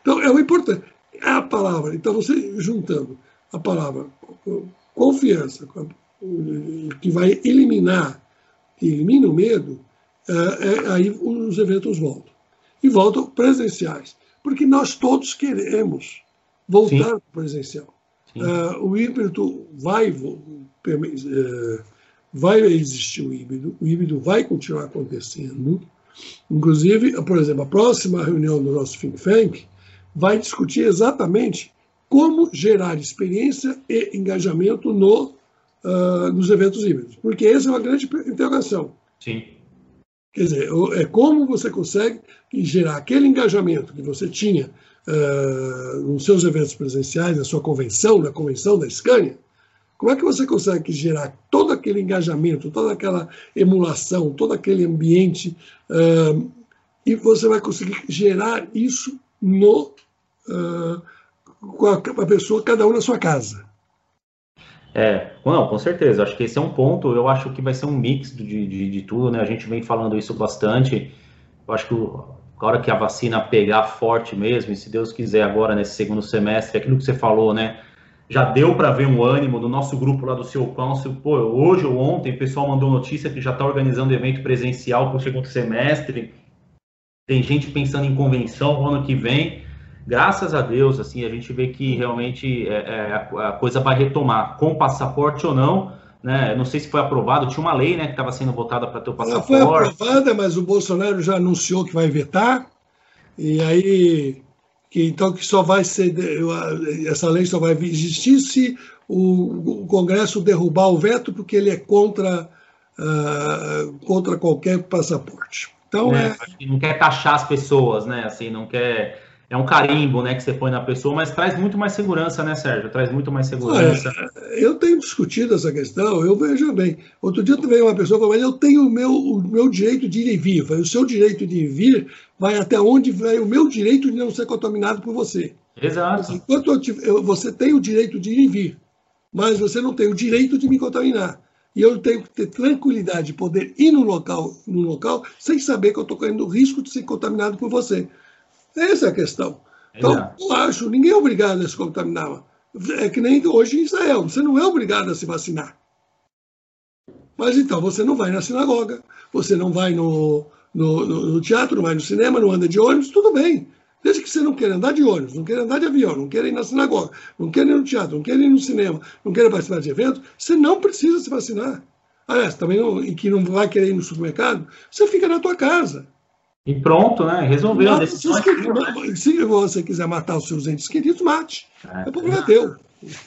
Então, é o importante. É a palavra. Então, você juntando a palavra confiança, que vai eliminar, que elimina o medo, é, é, aí os eventos voltam. E voltam presenciais. Porque nós todos queremos voltar Sim. presencial. Uh, o híbrido vai, uh, vai existir o híbrido, o híbrido vai continuar acontecendo. Inclusive, por exemplo, a próxima reunião do nosso think tank vai discutir exatamente como gerar experiência e engajamento no, uh, nos eventos híbridos, porque essa é uma grande interrogação. Sim. Quer dizer, é como você consegue gerar aquele engajamento que você tinha uh, nos seus eventos presenciais, na sua convenção, na convenção da Scania, como é que você consegue gerar todo aquele engajamento, toda aquela emulação, todo aquele ambiente, uh, e você vai conseguir gerar isso no, uh, com, a, a, pessoa, cada um na sua casa? É, não, com certeza. Acho que esse é um ponto. Eu acho que vai ser um mix de, de, de tudo, né? A gente vem falando isso bastante. Eu acho que a hora que a vacina pegar forte mesmo, e se Deus quiser agora nesse segundo semestre, aquilo que você falou, né? Já deu para ver um ânimo do nosso grupo lá do seu council. Pô, hoje ou ontem o pessoal mandou notícia que já está organizando evento presencial para o segundo semestre. Tem gente pensando em convenção no ano que vem. Graças a Deus, assim, a gente vê que realmente é, é, a coisa vai retomar, com passaporte ou não né? Não sei se foi aprovado, tinha uma lei, né, que estava sendo votada para ter o passaporte. Ela foi aprovada, mas o Bolsonaro já anunciou que vai vetar. E aí, que então que só vai ser essa lei só vai existir se o, o Congresso derrubar o veto, porque ele é contra uh, contra qualquer passaporte. Então é, é... não quer taxar as pessoas, né? Assim, não quer é um carimbo, né, que você põe na pessoa, mas traz muito mais segurança, né, Sérgio? Traz muito mais segurança. eu tenho discutido essa questão, eu vejo bem. Outro dia veio uma pessoa falou, mas eu tenho o meu, o meu direito de ir e vir. Falei, o seu direito de ir e vir vai até onde vai o meu direito de não ser contaminado por você. Exato. Enquanto eu, eu, você tem o direito de ir e vir, mas você não tem o direito de me contaminar. E eu tenho que ter tranquilidade de poder ir no local, no local sem saber que eu estou correndo o risco de ser contaminado por você. Essa é a questão. Então, eu acho, ninguém é obrigado a se contaminar. É que nem hoje em Israel, você não é obrigado a se vacinar. Mas então, você não vai na sinagoga, você não vai no, no, no, teatro, não vai no cinema, não anda de ônibus, tudo bem. Desde que você não queira andar de ônibus, não queira andar de avião, não queira ir na sinagoga, não queira ir no teatro, não queira ir no cinema, não queira participar de eventos, você não precisa se vacinar. Aliás, também não, e que não vai querer ir no supermercado, você fica na tua casa. E pronto, né? Resolveu. Não, se você quiser matar os seus entes queridos, mate. É, é problema teu.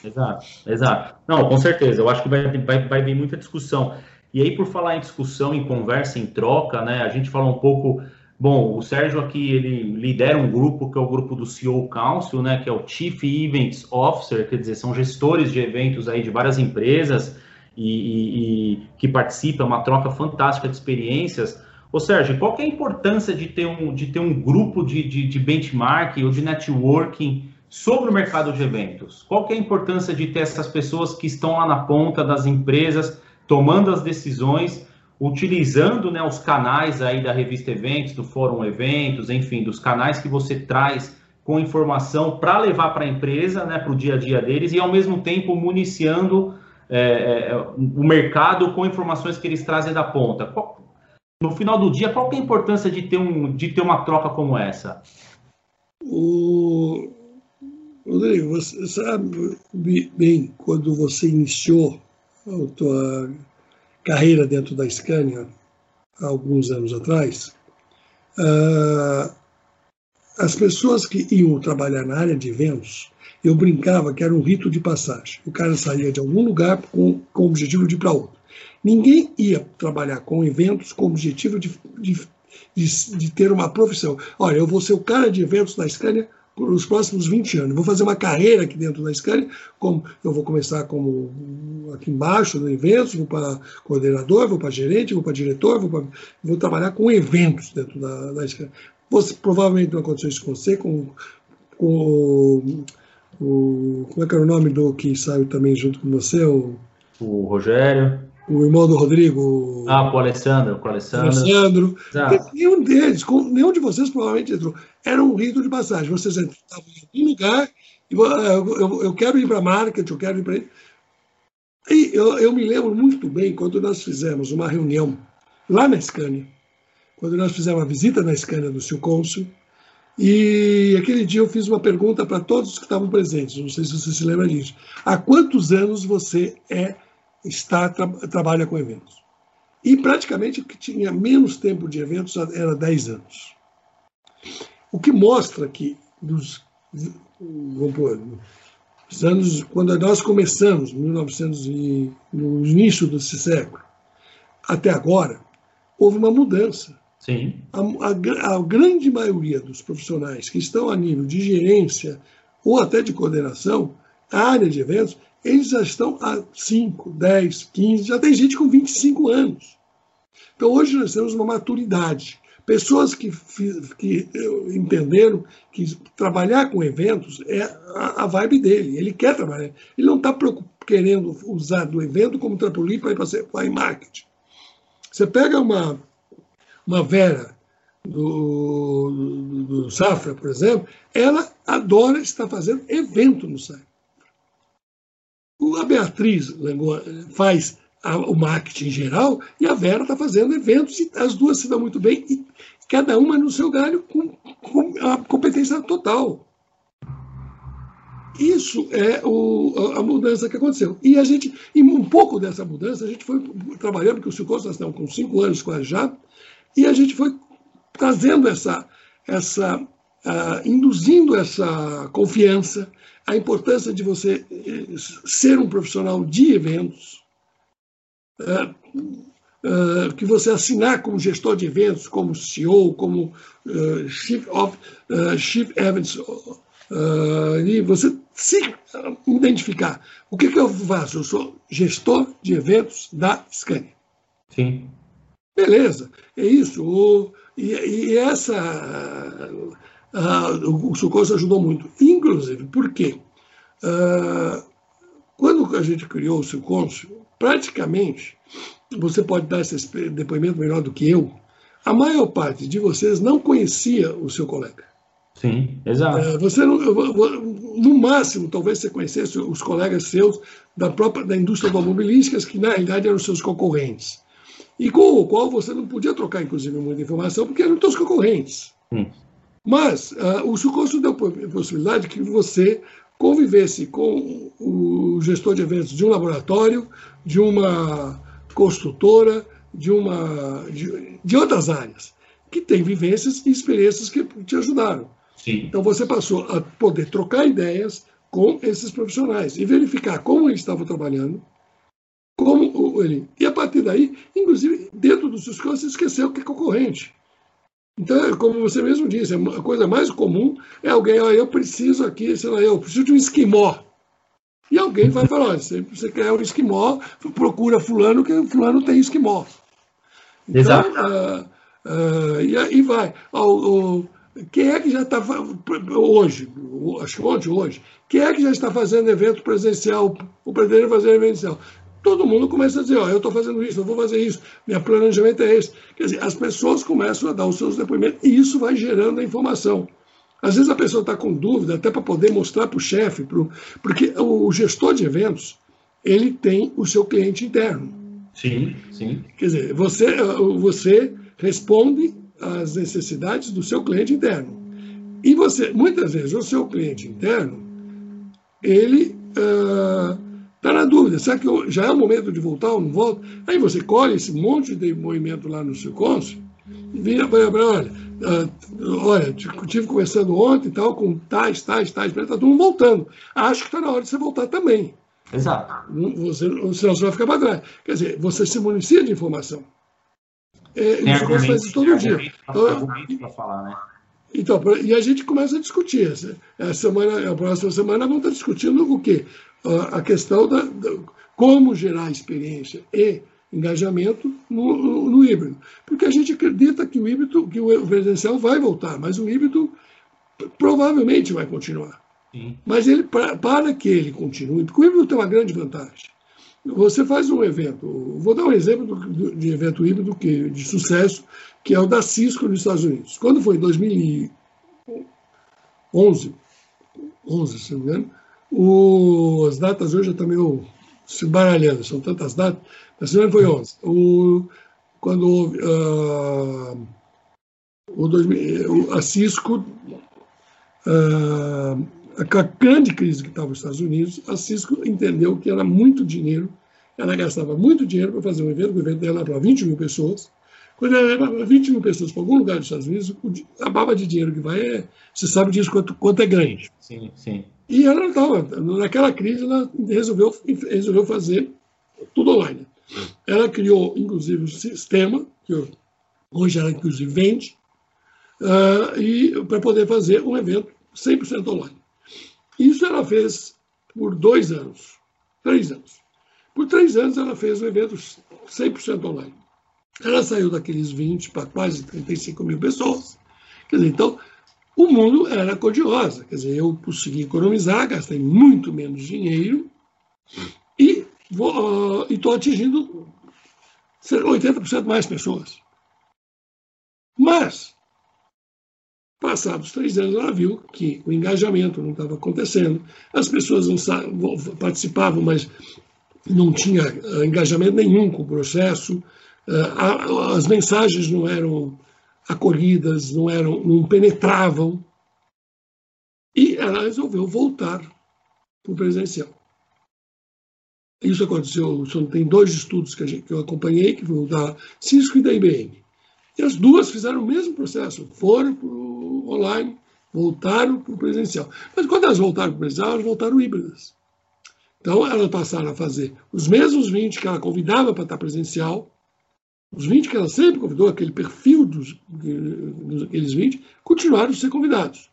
Exato, exato. Não, com certeza. Eu acho que vai, vai, vai vir muita discussão. E aí, por falar em discussão, em conversa, em troca, né? A gente fala um pouco. Bom, o Sérgio aqui ele lidera um grupo que é o grupo do CEO Council, né? Que é o Chief Events Officer, quer dizer, são gestores de eventos aí de várias empresas e, e, e que participam, uma troca fantástica de experiências. Ô Sérgio, qual é a importância de ter um, de ter um grupo de, de, de benchmark ou de networking sobre o mercado de eventos? Qual é a importância de ter essas pessoas que estão lá na ponta das empresas, tomando as decisões, utilizando né, os canais aí da revista Eventos, do Fórum Eventos, enfim, dos canais que você traz com informação para levar para a empresa, né, para o dia a dia deles, e ao mesmo tempo municiando é, é, o mercado com informações que eles trazem da ponta. Qual, no final do dia, qual é a importância de ter, um, de ter uma troca como essa? O... Rodrigo, você sabe bem quando você iniciou a tua carreira dentro da Scania, há alguns anos atrás, uh, as pessoas que iam trabalhar na área de eventos, eu brincava que era um rito de passagem. O cara saía de algum lugar com, com o objetivo de ir para outro. Ninguém ia trabalhar com eventos com o objetivo de, de de, de, ter uma profissão. Olha, eu vou ser o cara de eventos da Scania nos próximos 20 anos. Vou fazer uma carreira aqui dentro da Scania, como eu vou começar como aqui embaixo no eventos, vou para coordenador, vou para gerente, vou para diretor, vou, pra, vou trabalhar com eventos dentro da, da Scania. Você provavelmente não aconteceu isso com você, com, com o, como é que era o nome do que saiu também junto com você? O, o Rogério. O irmão do Rodrigo. Ah, com o Alessandro. Com o Alessandro. Alessandro. Nenhum deles, nenhum de vocês provavelmente entrou. Era um rito de passagem. Vocês entravam em algum lugar, e eu, eu, eu quero ir para a market, eu quero ir para. E eu, eu me lembro muito bem quando nós fizemos uma reunião lá na Scania, quando nós fizemos uma visita na Scania do seu cônsul, e aquele dia eu fiz uma pergunta para todos que estavam presentes, não sei se você se lembra disso. Há quantos anos você é está tra trabalha com eventos? E praticamente o que tinha menos tempo de eventos era 10 anos. O que mostra que nos, nos anos, quando nós começamos, 1900 e, no início desse século, até agora, houve uma mudança Sim. A, a, a, grande maioria dos profissionais que estão a nível de gerência ou até de coordenação, área de eventos, eles já estão há 5, 10, 15, já tem gente com 25 anos. Então hoje nós temos uma maturidade. Pessoas que, que entenderam que trabalhar com eventos é a, vibe dele, ele quer trabalhar. Ele não está querendo usar do evento como trampolim para ir para marketing. Você pega uma uma Vera do, do, do, Safra, por exemplo, ela adora estar fazendo evento no Safra. A Beatriz faz a, o marketing geral e a Vera está fazendo eventos e as duas se dão muito bem e cada uma no seu galho com, com a competência total. Isso é o, a mudança que aconteceu. E a gente, e um pouco dessa mudança, a gente foi trabalhando, porque o Silcoso nós com cinco anos quase já, e a gente foi trazendo essa, essa uh, induzindo essa confiança, a importância de você eh, ser um profissional de eventos, uh, uh, que você assinar como gestor de eventos, como CEO, como Chief, of, Chief Events, e você se identificar. O que, que eu faço? Eu sou gestor de eventos da Scania. Sim. Beleza, é isso. E, e, essa. O Sucoso ajudou muito. Inclusive, porque uh, quando a gente criou o seu cônsul, praticamente, você pode dar esse depoimento melhor do que eu, a maior parte de vocês não conhecia o seu colega. Sim, exato. Uh, você no máximo, talvez você conhecesse os colegas seus da própria da indústria automobilística, que na realidade eram seus concorrentes e com o qual você não podia trocar, inclusive, muita informação, porque eram teus concorrentes. Hum. Mas uh, o Sucosto deu a possibilidade que você convivesse com o gestor de eventos de um laboratório, de uma construtora, de, uma, de, de outras áreas, que tem vivências e experiências que te ajudaram. Sim. Então você passou a poder trocar ideias com esses profissionais e verificar como eles estavam trabalhando, como ele. E a partir daí, inclusive, dentro dos seus você esqueceu que é concorrente. Então, como você mesmo disse, a coisa mais comum é alguém, ó, eu preciso aqui, sei lá, eu preciso de um esquimó. E alguém vai falar, se você quer um esquimó, procura fulano, que fulano tem esquimó. Então, Exato. Uh, uh, e aí vai. Uh, uh, quem é que já está hoje, acho que ontem, hoje, quem é que já está fazendo evento presencial, o pretende fazer evento presencial? Todo mundo começa a dizer, ó, eu estou fazendo isso, eu vou fazer isso, meu planejamento é esse. Quer dizer, as pessoas começam a dar os seus depoimentos e isso vai gerando a informação. Às vezes a pessoa está com dúvida, até para poder mostrar para o chefe, porque o gestor de eventos, ele tem o seu cliente interno. Sim, sim. Quer dizer, você, você responde às necessidades do seu cliente interno. E você, muitas vezes, o seu cliente interno, ele... Uh, Está na dúvida, será que já é o momento de voltar ou não volta? Aí você colhe esse monte de movimento lá no seu cônsul e vira para olha, uh, olha, estive conversando ontem e tal, com tais, tais, tais, está todo mundo voltando. Acho que está na hora de você voltar também. Exato. Você, senão você vai ficar para trás. Quer dizer, você se municia de informação. É, Tem isso começa a fazer todo dia. Então, para falar, né? Então, e a gente começa a discutir. A, semana, a próxima semana vamos estar discutindo o quê? A questão da, da como gerar experiência e engajamento no, no, no, híbrido. Porque a gente acredita que o híbrido, que o presencial vai voltar, mas o híbrido provavelmente vai continuar. Sim. Mas ele, pra, para que ele continue, porque o híbrido tem uma grande vantagem. Você faz um evento, vou dar um exemplo do, de evento híbrido que, de sucesso, que é o da Cisco nos Estados Unidos. Quando foi em 2011, 11, se não me engano, o, as datas hoje eu estou meio se baralhando, são tantas datas, mas se não foi 11. O, quando houve uh, o 2000, a Cisco, uh, a grande crise que estava nos Estados Unidos, a Cisco entendeu que era muito dinheiro, ela gastava muito dinheiro para fazer um evento, o evento dela para 20 mil pessoas, quando ela leva 20 mil pessoas para algum lugar dos Estados Unidos, a baba de dinheiro que vai é. Você sabe disso quanto, quanto é grande. Sim, sim. E ela estava. Naquela crise, ela resolveu, resolveu fazer tudo online. Ela criou, inclusive, um sistema, que hoje ela, inclusive, vende, uh, e para poder fazer um evento 100% online. Isso ela fez por dois anos, três anos. Por três anos, ela fez um evento 100% online. Ela saiu daqueles 20 para quase 35 mil pessoas. Quer dizer, então, o mundo era cor-de-rosa. Quer dizer, eu consegui economizar, gastei muito menos dinheiro e estou atingindo 80% mais pessoas. Mas, passados três anos, ela viu que o engajamento não estava acontecendo, as pessoas não participavam, mas não tinha uh, engajamento nenhum com o processo, uh, as mensagens não eram acolhidas, não eram, não penetravam. E ela resolveu voltar para o presencial. Isso aconteceu, tem dois estudos que, gente, que, eu acompanhei, que foram da Cisco e da IBM. E as duas fizeram o mesmo processo, foram para o online, voltaram para o presencial. Mas quando elas voltaram para o presencial, elas voltaram híbridas. Então, elas passaram a fazer os mesmos 20 que ela convidava para estar presencial, os 20 que ela sempre convidou, aquele perfil dos, dos aqueles 20, continuaram a ser convidados.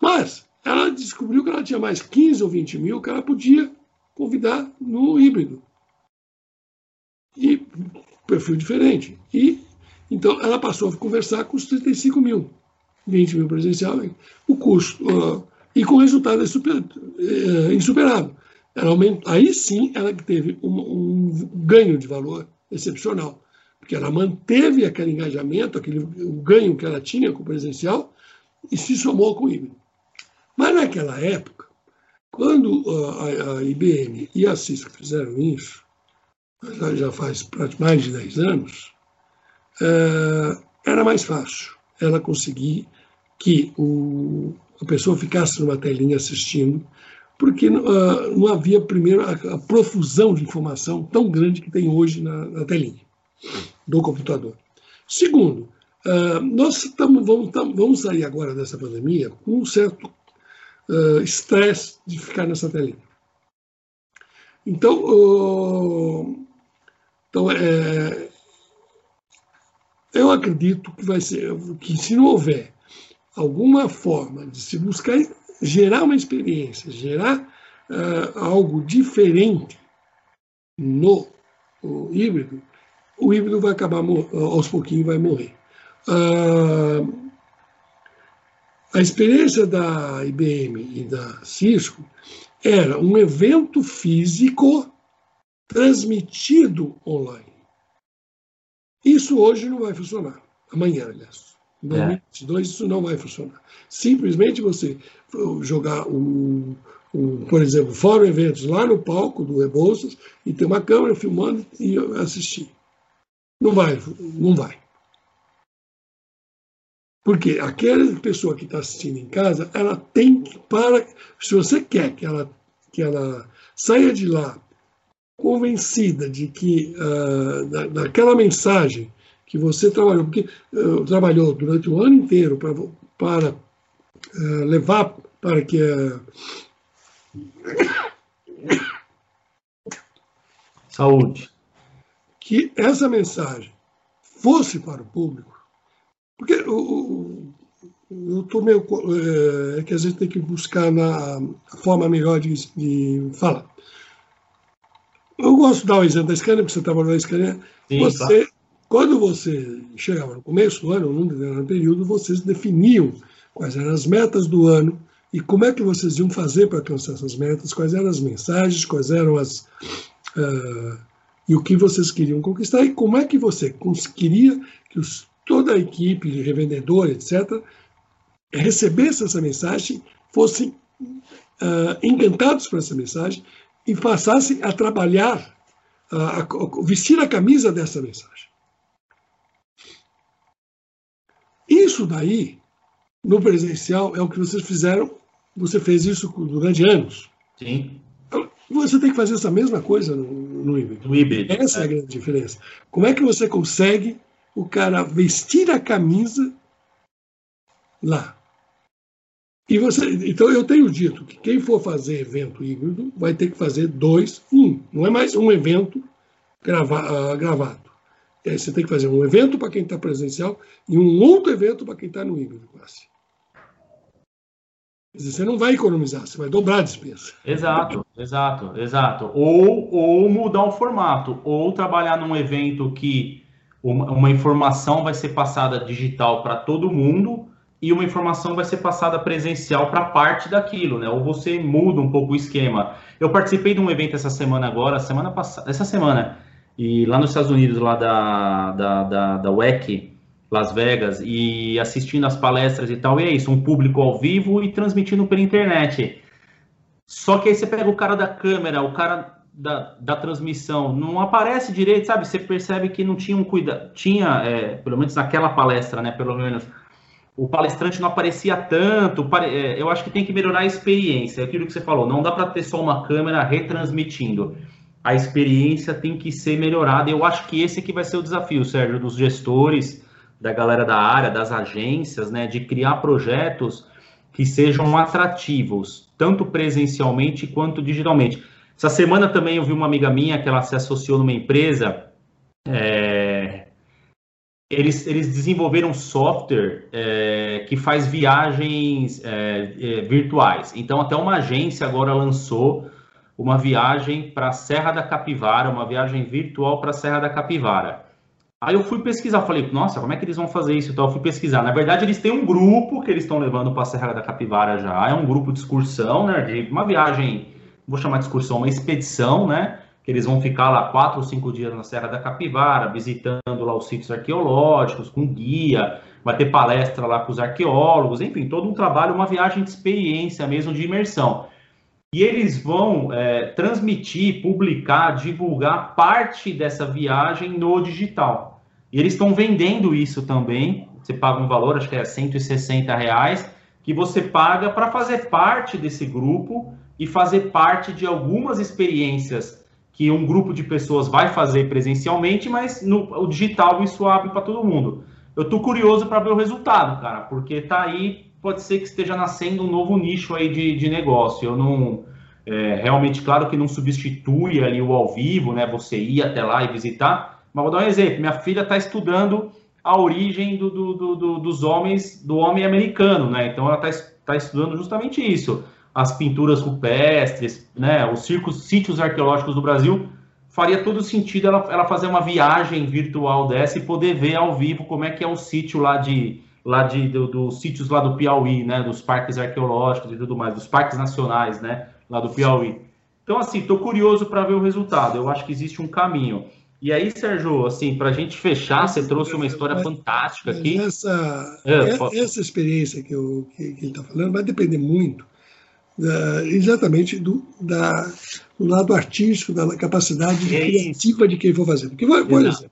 Mas ela descobriu que ela tinha mais 15 ou 20 mil que ela podia convidar no híbrido. E perfil diferente. E então ela passou a conversar com os 35 mil, 20 mil presencial, o custo, uh, e com resultado uh, insuperável. Ela aí sim ela teve um, um ganho de valor excepcional porque ela manteve aquele engajamento, aquele, o ganho que ela tinha com o presencial, e se somou com o híbrido. Mas naquela época, quando a, a IBM e a Cisco fizeram isso, já, já faz mais de 10 anos, é, era mais fácil ela conseguir que o, a pessoa ficasse numa telinha assistindo, porque uh, não havia, primeiro, a, a, profusão de informação tão grande que tem hoje na, na telinha do computador. Segundo, uh, nós tamo, vamos, vamos sair agora dessa pandemia com um certo uh, estresse de ficar nessa telinha. Então, então é, eu acredito que vai ser que se não houver alguma forma de se buscar gerar uma experiência, gerar uh, algo diferente no híbrido, o híbrido vai acabar, aos pouquinhos, vai morrer. Uh, a experiência da IBM e da Cisco era um evento físico transmitido online. Isso hoje não vai funcionar. Amanhã, aliás. Em 2022, é. isso não vai funcionar. Simplesmente você jogar um, um, por exemplo, fórum eventos lá no palco do Rebouças e ter uma câmera filmando e assistir. Não vai, não vai. Porque aquela pessoa que está assistindo em casa, ela tem que, para. Se você quer que ela, que ela saia de lá convencida de que uh, da, daquela mensagem que você trabalhou, porque uh, trabalhou durante o ano inteiro pra, para uh, levar para que saúde que essa mensagem fosse para o público, porque o, eu estou meio. É, que a gente tem que buscar na forma melhor de, de falar. Eu gosto de dar o exemplo da Scania, porque você trabalhou na Scania. Sim, você, tá. Quando você chegava no começo do ano, num determinado período, vocês definiam quais eram as metas do ano e como é que vocês iam fazer para alcançar essas metas, quais eram as mensagens, quais eram as. Uh, e o que vocês queriam conquistar e como é que você queria que os, toda a equipe de revendedor, etc., recebesse essa mensagem, fossem uh, encantados por essa mensagem e passassem a trabalhar, a, a vestir a camisa dessa mensagem. Isso daí, no presencial, é o que vocês fizeram. Você fez isso durante anos. Sim. Você tem que fazer essa mesma coisa no, no híbrido. No. Essa é. é a grande diferença. Como é que você consegue o cara vestir a camisa lá? E você, então eu tenho dito que quem for fazer evento híbrido vai ter que fazer dois, um. Não é mais um evento grava, uh, gravado. Aí você tem que fazer um evento para quem está presencial e um outro evento para quem está no híbrido quase. Dizer, você não vai economizar, você vai dobrar a despesa. Exato, exato, exato. Ou, ou mudar o formato, ou trabalhar num evento que uma, uma informação vai ser passada digital para todo mundo e uma informação vai ser passada presencial para parte daquilo, né? Ou você muda um pouco o esquema. Eu participei de um evento essa semana agora, semana passada, essa semana, e lá nos Estados Unidos, lá da, da, da, da WEC, Las Vegas, e assistindo as palestras e tal, e é isso, um público ao vivo e transmitindo pela internet. Só que aí você pega o cara da câmera, o cara da, da transmissão, não aparece direito, sabe? Você percebe que não tinha um cuidado, tinha, é, pelo menos naquela palestra, né, pelo menos, o palestrante não aparecia tanto. É, eu acho que tem que melhorar a experiência. Aquilo que você falou, não dá para ter só uma câmera retransmitindo. A experiência tem que ser melhorada. Eu acho que esse aqui vai ser o desafio, Sérgio, dos gestores, da galera da área, das agências, né, de criar projetos que sejam atrativos, tanto presencialmente quanto digitalmente. Essa semana também eu vi uma amiga minha que ela se associou numa empresa. É, eles, eles desenvolveram software é, que faz viagens é, é, virtuais. Então, até uma agência agora lançou uma viagem para a Serra da Capivara, uma viagem virtual para a Serra da Capivara. Aí eu fui pesquisar, falei, nossa, como é que eles vão fazer isso? Então eu fui pesquisar. Na verdade, eles têm um grupo que eles estão levando para a Serra da Capivara já. É um grupo de excursão, né? De uma viagem, vou chamar de excursão, uma expedição, né? que eles vão ficar lá quatro ou cinco dias na Serra da Capivara, visitando lá os sítios arqueológicos, com guia, vai ter palestra lá com os arqueólogos, enfim, todo um trabalho, uma viagem de experiência mesmo, de imersão. E eles vão é, transmitir, publicar, divulgar parte dessa viagem no digital. E eles estão vendendo isso também, você paga um valor, acho que é 160 reais, que você paga para fazer parte desse grupo e fazer parte de algumas experiências que um grupo de pessoas vai fazer presencialmente, mas no o digital isso abre para todo mundo. Eu estou curioso para ver o resultado, cara, porque tá aí, pode ser que esteja nascendo um novo nicho aí de, de negócio. Eu não. É, realmente, claro que não substitui ali o ao vivo, né? Você ir até lá e visitar. Mas vou dar um exemplo: minha filha está estudando a origem do, do, do, dos homens, do homem americano, né? Então ela está tá estudando justamente isso as pinturas rupestres, né, os circos, sítios arqueológicos do Brasil, faria todo sentido ela, ela fazer uma viagem virtual dessa e poder ver ao vivo como é que é o sítio lá de lá de dos do sítios lá do Piauí, né, dos parques arqueológicos e tudo mais, dos parques nacionais, né, lá do Piauí. Então assim, estou curioso para ver o resultado. Eu acho que existe um caminho. E aí, Sérgio, assim, para a gente fechar, você trouxe uma história mas, fantástica aqui. Essa, é, essa experiência que, eu, que, que ele está falando vai depender muito uh, exatamente do, da, do lado artístico, da capacidade é criativa de quem for fazer. Porque, por exemplo,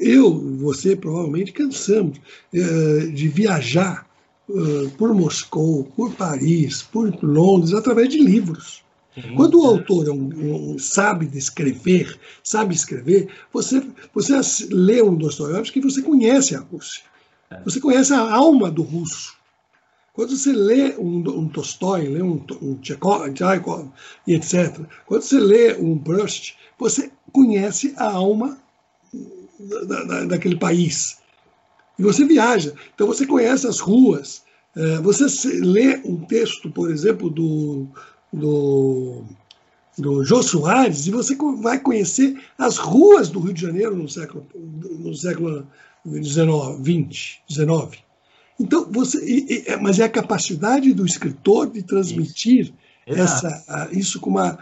eu, você provavelmente cansamos uh, de viajar por Moscou, por Paris, por Londres, através de livros. Quando o autor é um, um, sabe descrever, sabe escrever, você, você lê um Dostoiévski que você conhece a Rússia. É. Você conhece a alma do russo. Quando você lê um, um Tolstói, lê um, um Tchaikovsky e etc., quando você lê um Proust, você conhece a alma da, da, daquele país. E você viaja. Então você conhece as ruas. É, você lê um texto, por exemplo, do, do, do Jô Soares, e você vai conhecer as ruas do Rio de Janeiro no século, no século XIX, 19. Então, você, e, e, mas é a capacidade do escritor de transmitir isso, essa, isso com uma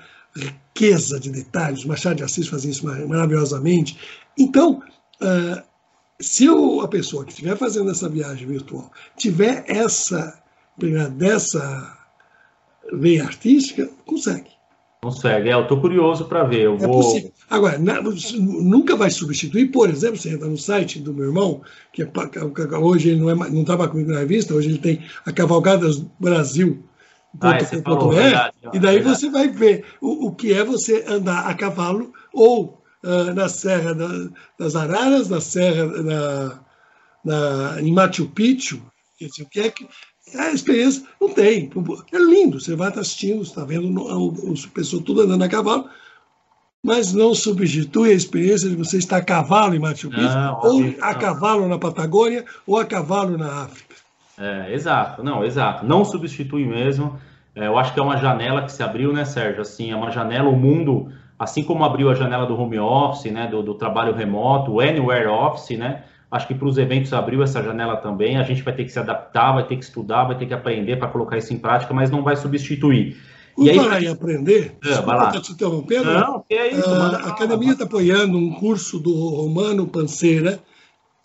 riqueza de detalhes. Machado de Assis fazia isso maravilhosamente. Então, uh, se a pessoa que estiver fazendo essa viagem virtual tiver essa dessa veia artística, consegue. Consegue. É, eu estou curioso para ver. Eu é vou... possível. Agora, na, nunca vai substituir, por exemplo, você entra no site do meu irmão, que é, hoje ele não é, não estava comigo na revista, hoje ele tem a Cavalgadas Brasil. Ah, ponto, é, e daí verdade. você vai ver o, o que é você andar a cavalo ou uh, na Serra da, das Araras, na Serra na, na, em Machu Picchu, o que é que a experiência não tem. É lindo, você vai estar assistindo, está vendo as pessoas tudo andando a cavalo, mas não substitui a experiência de você estar a cavalo em Machu Picchu, não, ou não. a cavalo na Patagônia, ou a cavalo na África. É, exato, não, exato. Não substitui mesmo. É, eu acho que é uma janela que se abriu, né, Sérgio? Assim, é uma janela, o mundo, assim como abriu a janela do home office, né, do, do trabalho remoto, o anywhere office, né? Acho que para os eventos abriu essa janela também. A gente vai ter que se adaptar, vai ter que estudar, vai ter que aprender para colocar isso em prática, mas não vai substituir. Por e aí, em aprender, é, desculpa estar te interrompendo, não, é isso, a academia está apoiando um curso do Romano Panceira.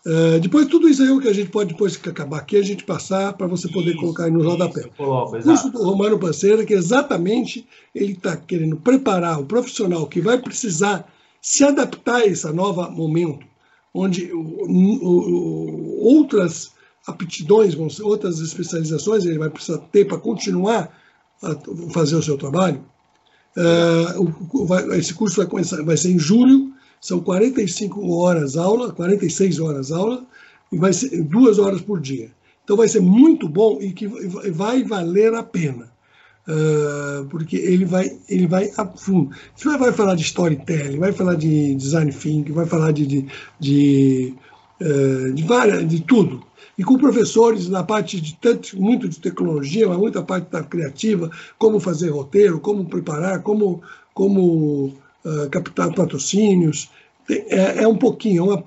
Uh, depois, tudo isso aí é o que a gente pode, depois que acabar aqui, a gente passar para você poder isso, colocar aí no rodapé. Coloco, o curso do Romano Panceira, que exatamente ele está querendo preparar o profissional que vai precisar se adaptar a esse novo momento onde outras aptidões, outras especializações ele vai precisar ter para continuar a fazer o seu trabalho. Uh, esse curso vai, começar, vai ser em julho, são 45 horas aula, 46 horas aula, e vai ser duas horas por dia. Então vai ser muito bom e que vai valer a pena. Uh, porque ele vai, ele vai a fundo. Você vai falar de storytelling, vai falar de design thinking, vai falar de, de, de, uh, de, várias, de tudo. E com professores na parte de tanto, muito de tecnologia, mas muita parte da criativa, como fazer roteiro, como preparar, como, como uh, captar patrocínios. É, é um pouquinho, é uma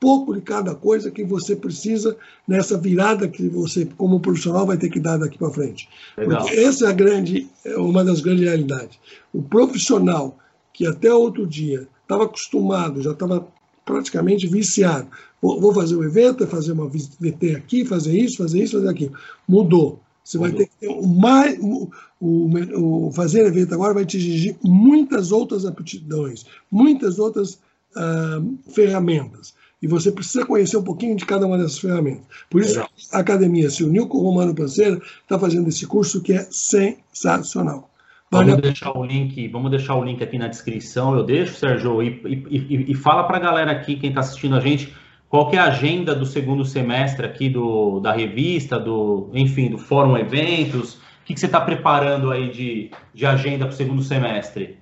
pouco de cada coisa que você precisa nessa virada que você, como profissional, vai ter que dar daqui para frente. Legal. Porque essa é a grande, é uma das grandes realidades. O profissional que até outro dia estava acostumado, já estava praticamente viciado. Vou fazer um evento, fazer uma VT aqui, fazer isso, fazer isso, fazer aquilo. Mudou. Você vai ter que ter o mais. O, o, o, fazer evento agora vai te exigir muitas outras aptidões, muitas outras uh, ferramentas. E você precisa conhecer um pouquinho de cada uma dessas ferramentas. Por isso, a academia se uniu com o Romano Panceira, está fazendo esse curso que é sensacional. Vale vamos, a... deixar o link, vamos deixar o link aqui na descrição, eu deixo, Sérgio, e, e, e fala para a galera aqui, quem está assistindo a gente, qual é a agenda do segundo semestre aqui do, da revista, do, enfim, do Fórum Eventos, o que, que você está preparando aí de, de agenda para o segundo semestre?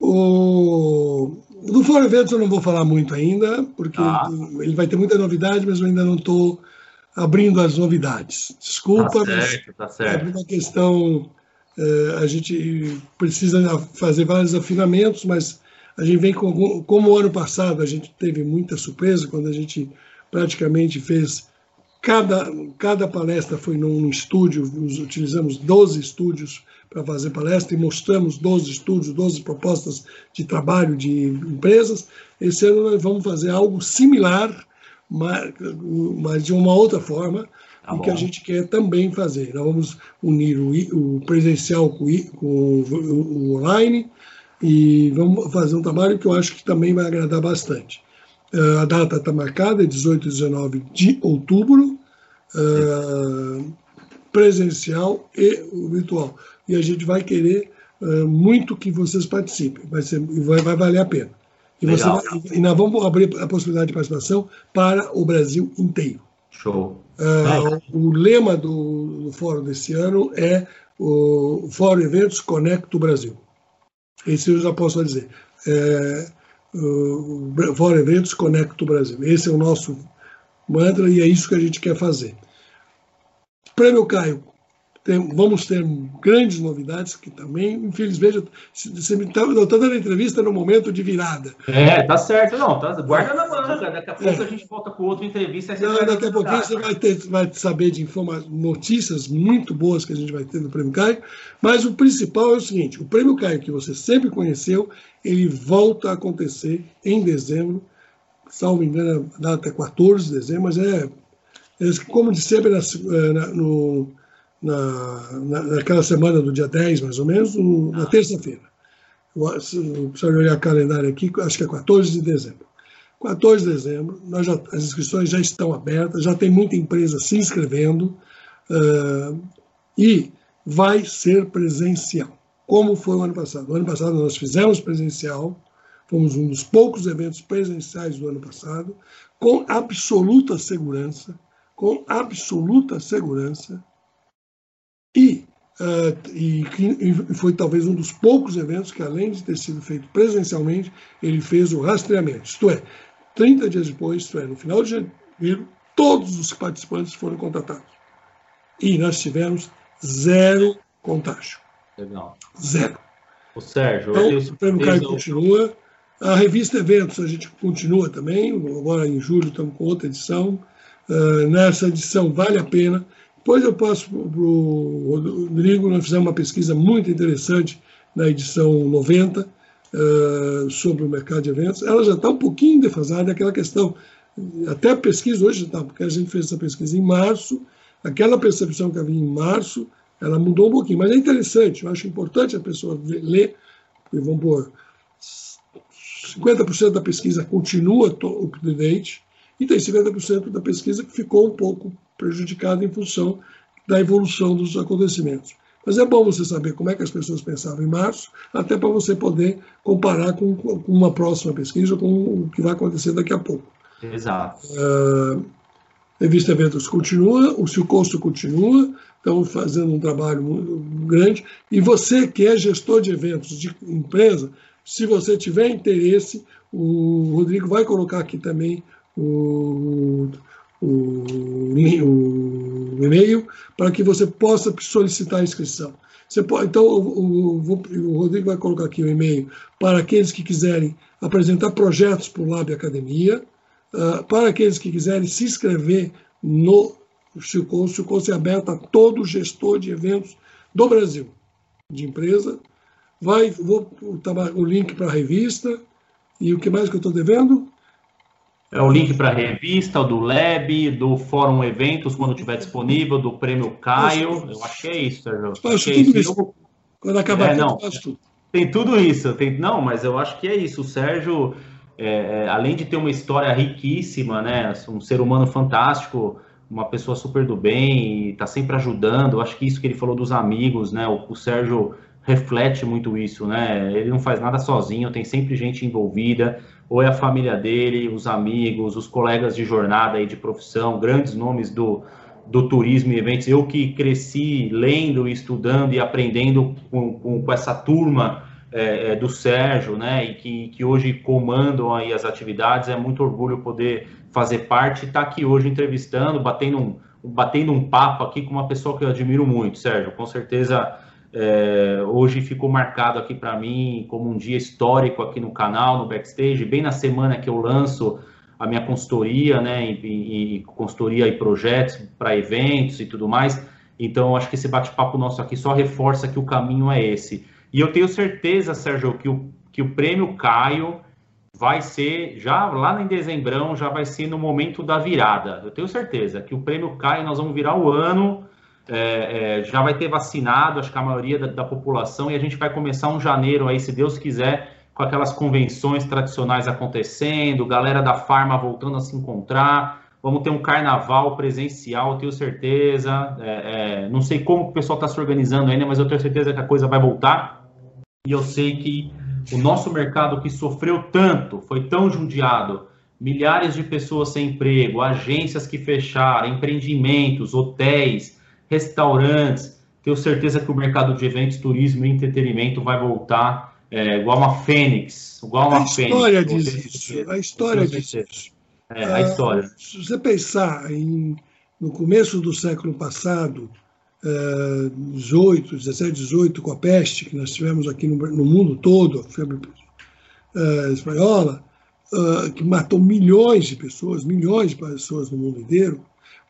O, do Fórum Eventos eu não vou falar muito ainda, porque ah. ele vai ter muita novidade, mas eu ainda não estou abrindo as novidades. Desculpa, tá certo, tá certo. é uma questão. É, a gente precisa fazer vários afinamentos, mas a gente vem com. Como o ano passado a gente teve muita surpresa, quando a gente praticamente fez. Cada, cada palestra foi num estúdio, nós utilizamos 12 estúdios para fazer palestra e mostramos 12 estudos, 12 propostas de trabalho de empresas. Esse ano nós vamos fazer algo similar, mas de uma outra forma, tá que a gente quer também fazer. Nós vamos unir o, presencial com, o, online e vamos fazer um trabalho que eu acho que também vai agradar bastante. Uh, a data está marcada, 18 e 19 de outubro, uh, presencial e virtual e a gente vai querer uh, muito que vocês participem. Vai, ser, vai, vai valer a pena. E, vai, e nós vamos abrir a possibilidade de participação para o Brasil inteiro. Show. O lema do, do, fórum desse ano é o Fórum Eventos Conecta o Brasil. Esse eu já posso dizer. É, o Fora Eventos Conecta o Brasil. Esse é o nosso mantra e é isso que a gente quer fazer. Prêmio Caio, tem, vamos ter grandes novidades que também, infelizmente, você me está tá dando entrevista no momento de virada. É, tá certo, não, tá, guarda na manga, daqui a pouco é. a gente volta com outra entrevista. Não, daqui a pouquinho você vai, ter, vai saber de informa notícias muito boas que a gente vai ter no Prêmio Caio, mas o principal é o seguinte, o Prêmio Caio que você sempre conheceu, ele volta a acontecer em dezembro, salvo engano, a data é 14 de dezembro, mas é, é como de sempre na, é, no na, na, naquela semana do dia 10, mais ou menos, no, na terça-feira. Precisa olhar o calendário aqui, acho que é 14 de dezembro. 14 de dezembro, nós já, as inscrições já estão abertas, já tem muita empresa se inscrevendo uh, e vai ser presencial, como foi o ano passado. O ano passado nós fizemos presencial, fomos um dos poucos eventos presenciais do ano passado, com absoluta segurança, com absoluta segurança, e, uh, e, e, foi talvez um dos poucos eventos que, além de ter sido feito presencialmente, ele fez o rastreamento. Isto é, 30 dias depois, isto é, no final de janeiro, todos os participantes foram contatados. E nós tivemos zero contágio. Legal. Zero. O Sérgio, então, o Prêmio Caio continua. A revista Eventos a gente continua também. Agora em julho estamos com outra edição. Uh, nessa edição vale a pena. Depois eu passo para o Rodrigo, nós fizemos uma pesquisa muito interessante na edição 90 uh, eh, sobre o mercado de eventos. Ela já está um pouquinho defasada, aquela questão, até a pesquisa hoje está, porque a gente fez essa pesquisa em março, aquela percepção que havia em março, ela mudou um pouquinho, mas é interessante, eu acho importante a pessoa ler, porque vamos pôr, 50% da pesquisa continua up-to-date, e tem 50% da pesquisa que ficou um pouco prejudicada em função da evolução dos acontecimentos. Mas é bom você saber como é que as pessoas pensavam em março, até para você poder comparar com, com, uma próxima pesquisa, com o que vai acontecer daqui a pouco. Exato. Uh, revista Eventos continua, o Silcosto continua, estamos fazendo um trabalho muito grande. E você que é gestor de eventos de empresa, se você tiver interesse, o Rodrigo vai colocar aqui também o, o, o e-mail para que você possa solicitar a inscrição. Pode, então, o, o, o, Rodrigo vai colocar aqui o e-mail para aqueles que quiserem apresentar projetos para o Lab Academia, uh, para aqueles que quiserem se inscrever no Silcon. O Silcon é aberto a todo gestor de eventos do Brasil, de empresa. Vai, vou o link para a revista. E o que mais que eu estou devendo? É o link para a revista, do Lab, do Fórum Eventos, quando estiver disponível, do Prêmio Caio. Eu acho que é isso, Sérgio. Tudo isso. Eu... Quando acabar é, não, tudo. Tem tudo isso. Tem... Não, mas eu acho que é isso. O Sérgio, é, é, além de ter uma história riquíssima, né, um ser humano fantástico, uma pessoa super do bem, está sempre ajudando. Eu acho que isso que ele falou dos amigos, né, o, o Sérgio reflete muito isso, né? Ele não faz nada sozinho, tem sempre gente envolvida ou é a família dele, os amigos, os colegas de jornada e de profissão, grandes nomes do, do turismo e eventos. Eu que cresci lendo, estudando e aprendendo com, com, com essa turma é, é, do Sérgio, né, e que, que hoje comandam aí as atividades, é muito orgulho poder fazer parte e estar tá aqui hoje entrevistando, batendo um, batendo um papo aqui com uma pessoa que eu admiro muito, Sérgio. Com certeza é, hoje ficou marcado aqui para mim como um dia histórico aqui no canal, no backstage, bem na semana que eu lanço a minha consultoria, né, e, e consultoria e projetos para eventos e tudo mais. Então, acho que esse bate-papo nosso aqui só reforça que o caminho é esse. E eu tenho certeza, Sérgio, que o, que o prêmio Caio vai ser, já lá em dezembrão, já vai ser no momento da virada. Eu tenho certeza que o prêmio Caio, nós vamos virar o ano é, é, já vai ter vacinado, acho que a maioria da, da, população, e a gente vai começar um janeiro aí, se Deus quiser, com aquelas convenções tradicionais acontecendo, galera da farma voltando a se encontrar. Vamos ter um carnaval presencial, tenho certeza. É, é não sei como o pessoal está se organizando ainda, mas eu tenho certeza que a coisa vai voltar. E eu sei que o nosso mercado que sofreu tanto, foi tão judiado, milhares de pessoas sem emprego, agências que fecharam, empreendimentos, hotéis, restaurantes. Tenho certeza que o mercado de eventos, turismo e entretenimento vai voltar é, igual uma fênix, igual uma a história fênix. diz isso. A história diz isso. É, a história. Ah, se você pensar em, no começo do século passado, 18, 17, 18, com a peste que nós tivemos aqui no, no mundo todo, a febre uh, espanhola, uh, que matou milhões de pessoas, milhões de pessoas no mundo inteiro.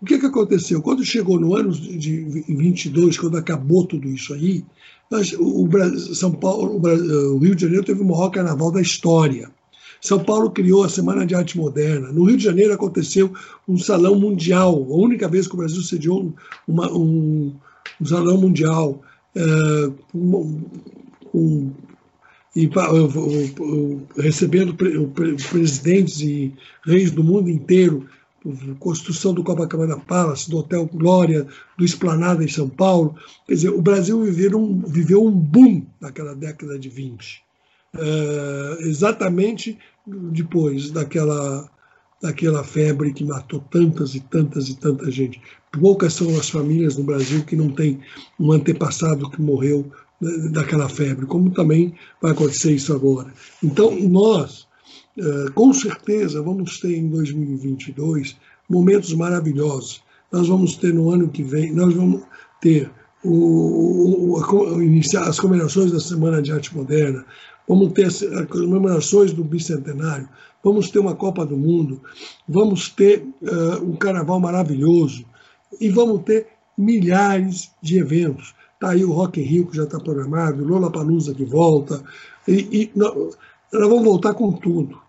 O que, que aconteceu? Quando chegou no ano de 22, quando acabou tudo isso aí, nós, o, São Paulo, o, o Rio de Janeiro teve o maior carnaval da história. São Paulo criou a Semana de Arte Moderna. No Rio de Janeiro aconteceu um salão mundial, a única vez que o Brasil sediou uma, um, um, salão mundial. É, um, um, e, recebendo presidentes e reis do mundo inteiro, construção do Copacabana Palace, do Hotel Glória, do Esplanada em São Paulo. Quer dizer, o Brasil viveu um, viveu um boom naquela década de 20. Uh, exatamente depois daquela, daquela febre que matou tantas e tantas e tanta gente. Poucas são as famílias no Brasil que não têm um antepassado que morreu daquela febre, como também vai acontecer isso agora. Então, nós, com certeza, vamos ter em 2022 momentos maravilhosos. Nós vamos ter no ano que vem, nós vamos ter o, o, as comemorações da Semana de Arte Moderna, vamos ter as comemorações do bicentenário, vamos ter uma Copa do Mundo, vamos ter uh, um carnaval maravilhoso e vamos ter milhares de eventos. Está aí o Rock in Rio que já está programado, Lola Palusa que volta, e, e nós, nós vamos voltar com tudo,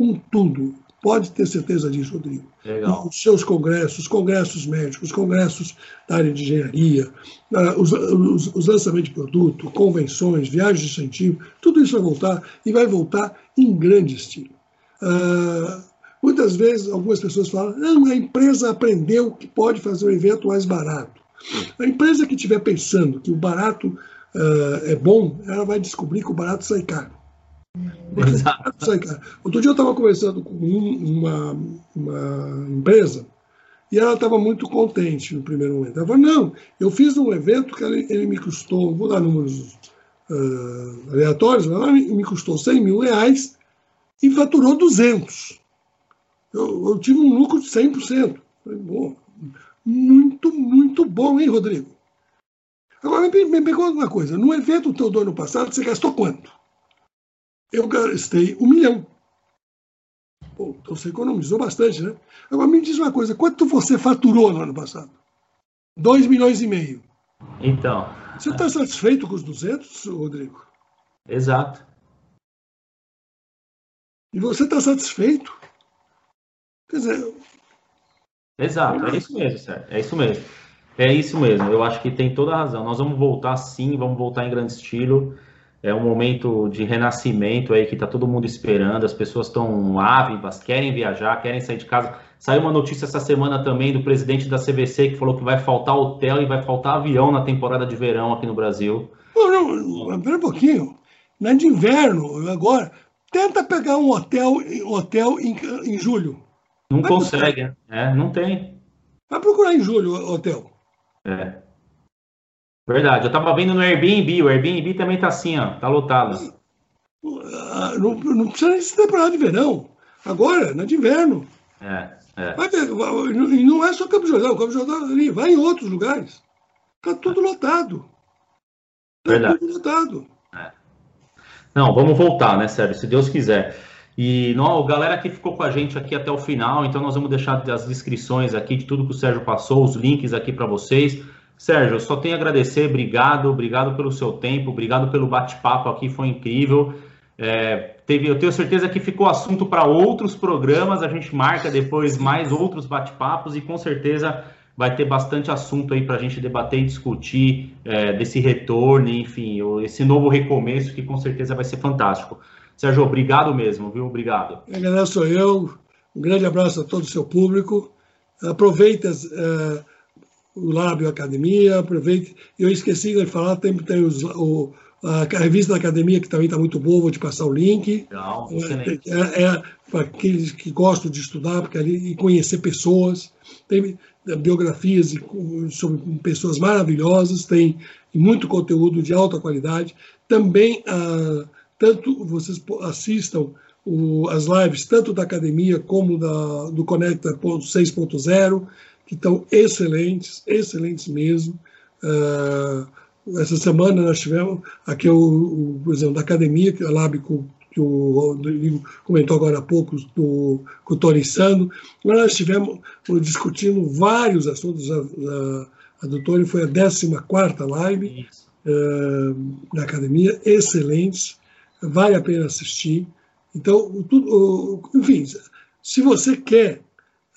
com tudo. Pode ter certeza disso, Rodrigo. Legal. Os seus congressos, congressos médicos, congressos da área de engenharia, uh, os, os, os, lançamentos de produto, convenções, viagens de incentivo, tudo isso vai voltar e vai voltar em grande estilo. Uh, muitas vezes, algumas pessoas falam: não, a empresa aprendeu que pode fazer um evento mais barato. A empresa que estiver pensando que o barato uh, é bom, ela vai descobrir que o barato sai caro. Outro dia eu estava conversando com uma, uma empresa e ela estava muito contente no primeiro momento. Ela falou, não, eu fiz um evento que ele, ele me custou, vou dar números uh, aleatórios, mas me, me custou 100 mil reais e faturou 200. Eu, eu tive um lucro de 100%. Falei, bom, muito, muito bom, hein, Rodrigo? Agora, me, me pergunta uma coisa. No evento teu do ano passado, você gastou quanto? Eu gastei um milhão. Pô, então você economizou bastante, né? Agora me diz uma coisa, quanto você faturou no ano passado? Dois milhões e meio. Então. Você está satisfeito com os 200, Rodrigo? Exato. E você está satisfeito? Quer dizer. Exato, é isso mesmo, Sérgio. É isso mesmo. É isso mesmo. Eu acho que tem toda a razão. Nós vamos voltar sim, vamos voltar em grande estilo é um momento de renascimento aí que está todo mundo esperando, as pessoas estão ávidas, querem viajar, querem sair de casa. Saiu uma notícia essa semana também do presidente da CVC que falou que vai faltar hotel e vai faltar avião na temporada de verão aqui no Brasil. Não, não, pera um pouquinho. Na de inverno, agora, tenta pegar um hotel, hotel em, em julho. Não vai consegue, é, não tem. Vai procurar em julho hotel. É. Verdade, eu tava vendo no Airbnb, o Airbnb também tá assim, ó, tá lotado. Não, não precisa nem ser temporada de verão. Agora, na de inverno. É, é. Vai, e não é só Campo Jordão, Campo Jordão ali, vai em outros lugares. Tá tudo lotado. Tá Verdade. tudo lotado. É. Não, vamos voltar, né, Sérgio, se Deus quiser. E não, galera que ficou com a gente aqui até o final, então nós vamos deixar as descrições aqui de tudo que o Sérgio passou, os links aqui para vocês. Sérgio, só tenho a agradecer, obrigado, obrigado pelo seu tempo, obrigado pelo bate-papo aqui, foi incrível. É, teve, eu tenho certeza que ficou assunto para outros programas, a gente marca depois mais outros bate-papos e com certeza vai ter bastante assunto aí para a gente debater e discutir é, desse retorno, enfim, esse novo recomeço que com certeza vai ser fantástico. Sérgio, obrigado mesmo, viu? Obrigado. Agradeço eu, um grande abraço a todo o seu público. Aproveita. Uh o Lábio Academia, aproveite. Eu esqueci de falar, tem, tem os, o, a, revista da academia que também está muito boa, vou te passar o link. Legal, é, é, é para aqueles que gostam de estudar porque ali, e conhecer pessoas. Tem é, biografias sobre pessoas maravilhosas, tem muito conteúdo de alta qualidade. Também, ah, tanto vocês assistam o, as lives, tanto da academia como da, do Conecta 6.0, que estão excelentes, excelentes mesmo. Uh, essa semana nós tivemos aqui o, o por exemplo, da academia, que é a Lab que o Rodrigo comentou agora há pouco, do, com o Tony Sando, nós estivemos discutindo vários assuntos. A, a, a do Tony foi a 14 live uh, na academia, excelentes, vale a pena assistir. Então, tudo, enfim, se você quer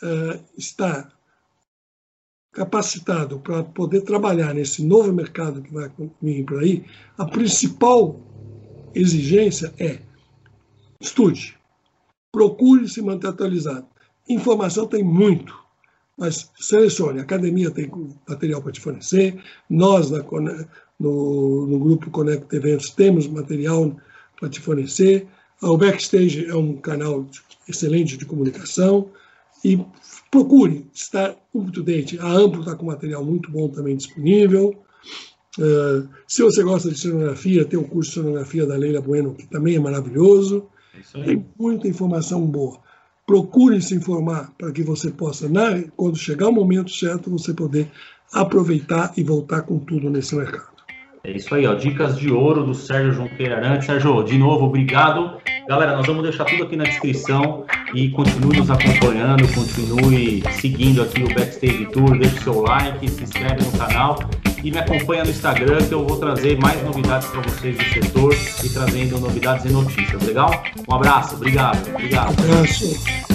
uh, estar capacitado para poder trabalhar nesse novo mercado que vai vir por aí, a principal exigência é estude, procure se manter atualizado. Informação tem muito, mas selecione. A academia tem material para te fornecer, nós na, no, no grupo Conect Eventos temos material para te fornecer. O Backstage é um canal excelente de comunicação e procure estar up-to-date. A Amplo está com material muito bom também disponível. Uh, se você gosta de cenografia, tem o curso de cenografia da Leila Bueno, que também é maravilhoso. É tem muita informação boa. Procure se informar para que você possa, na, quando chegar o momento certo, você poder aproveitar e voltar com tudo nesse mercado. É isso aí, ó. Dicas de ouro do Sérgio Junqueira Arantes. Sérgio, de novo, obrigado. Galera, nós vamos deixar tudo aqui na descrição e continue nos acompanhando, continue seguindo aqui o Backstage Tour, deixe seu like, se inscreve no canal e me acompanha no Instagram que eu vou trazer mais novidades para vocês do setor e trazendo novidades e notícias, legal? Um abraço, obrigado, obrigado. Um abraço.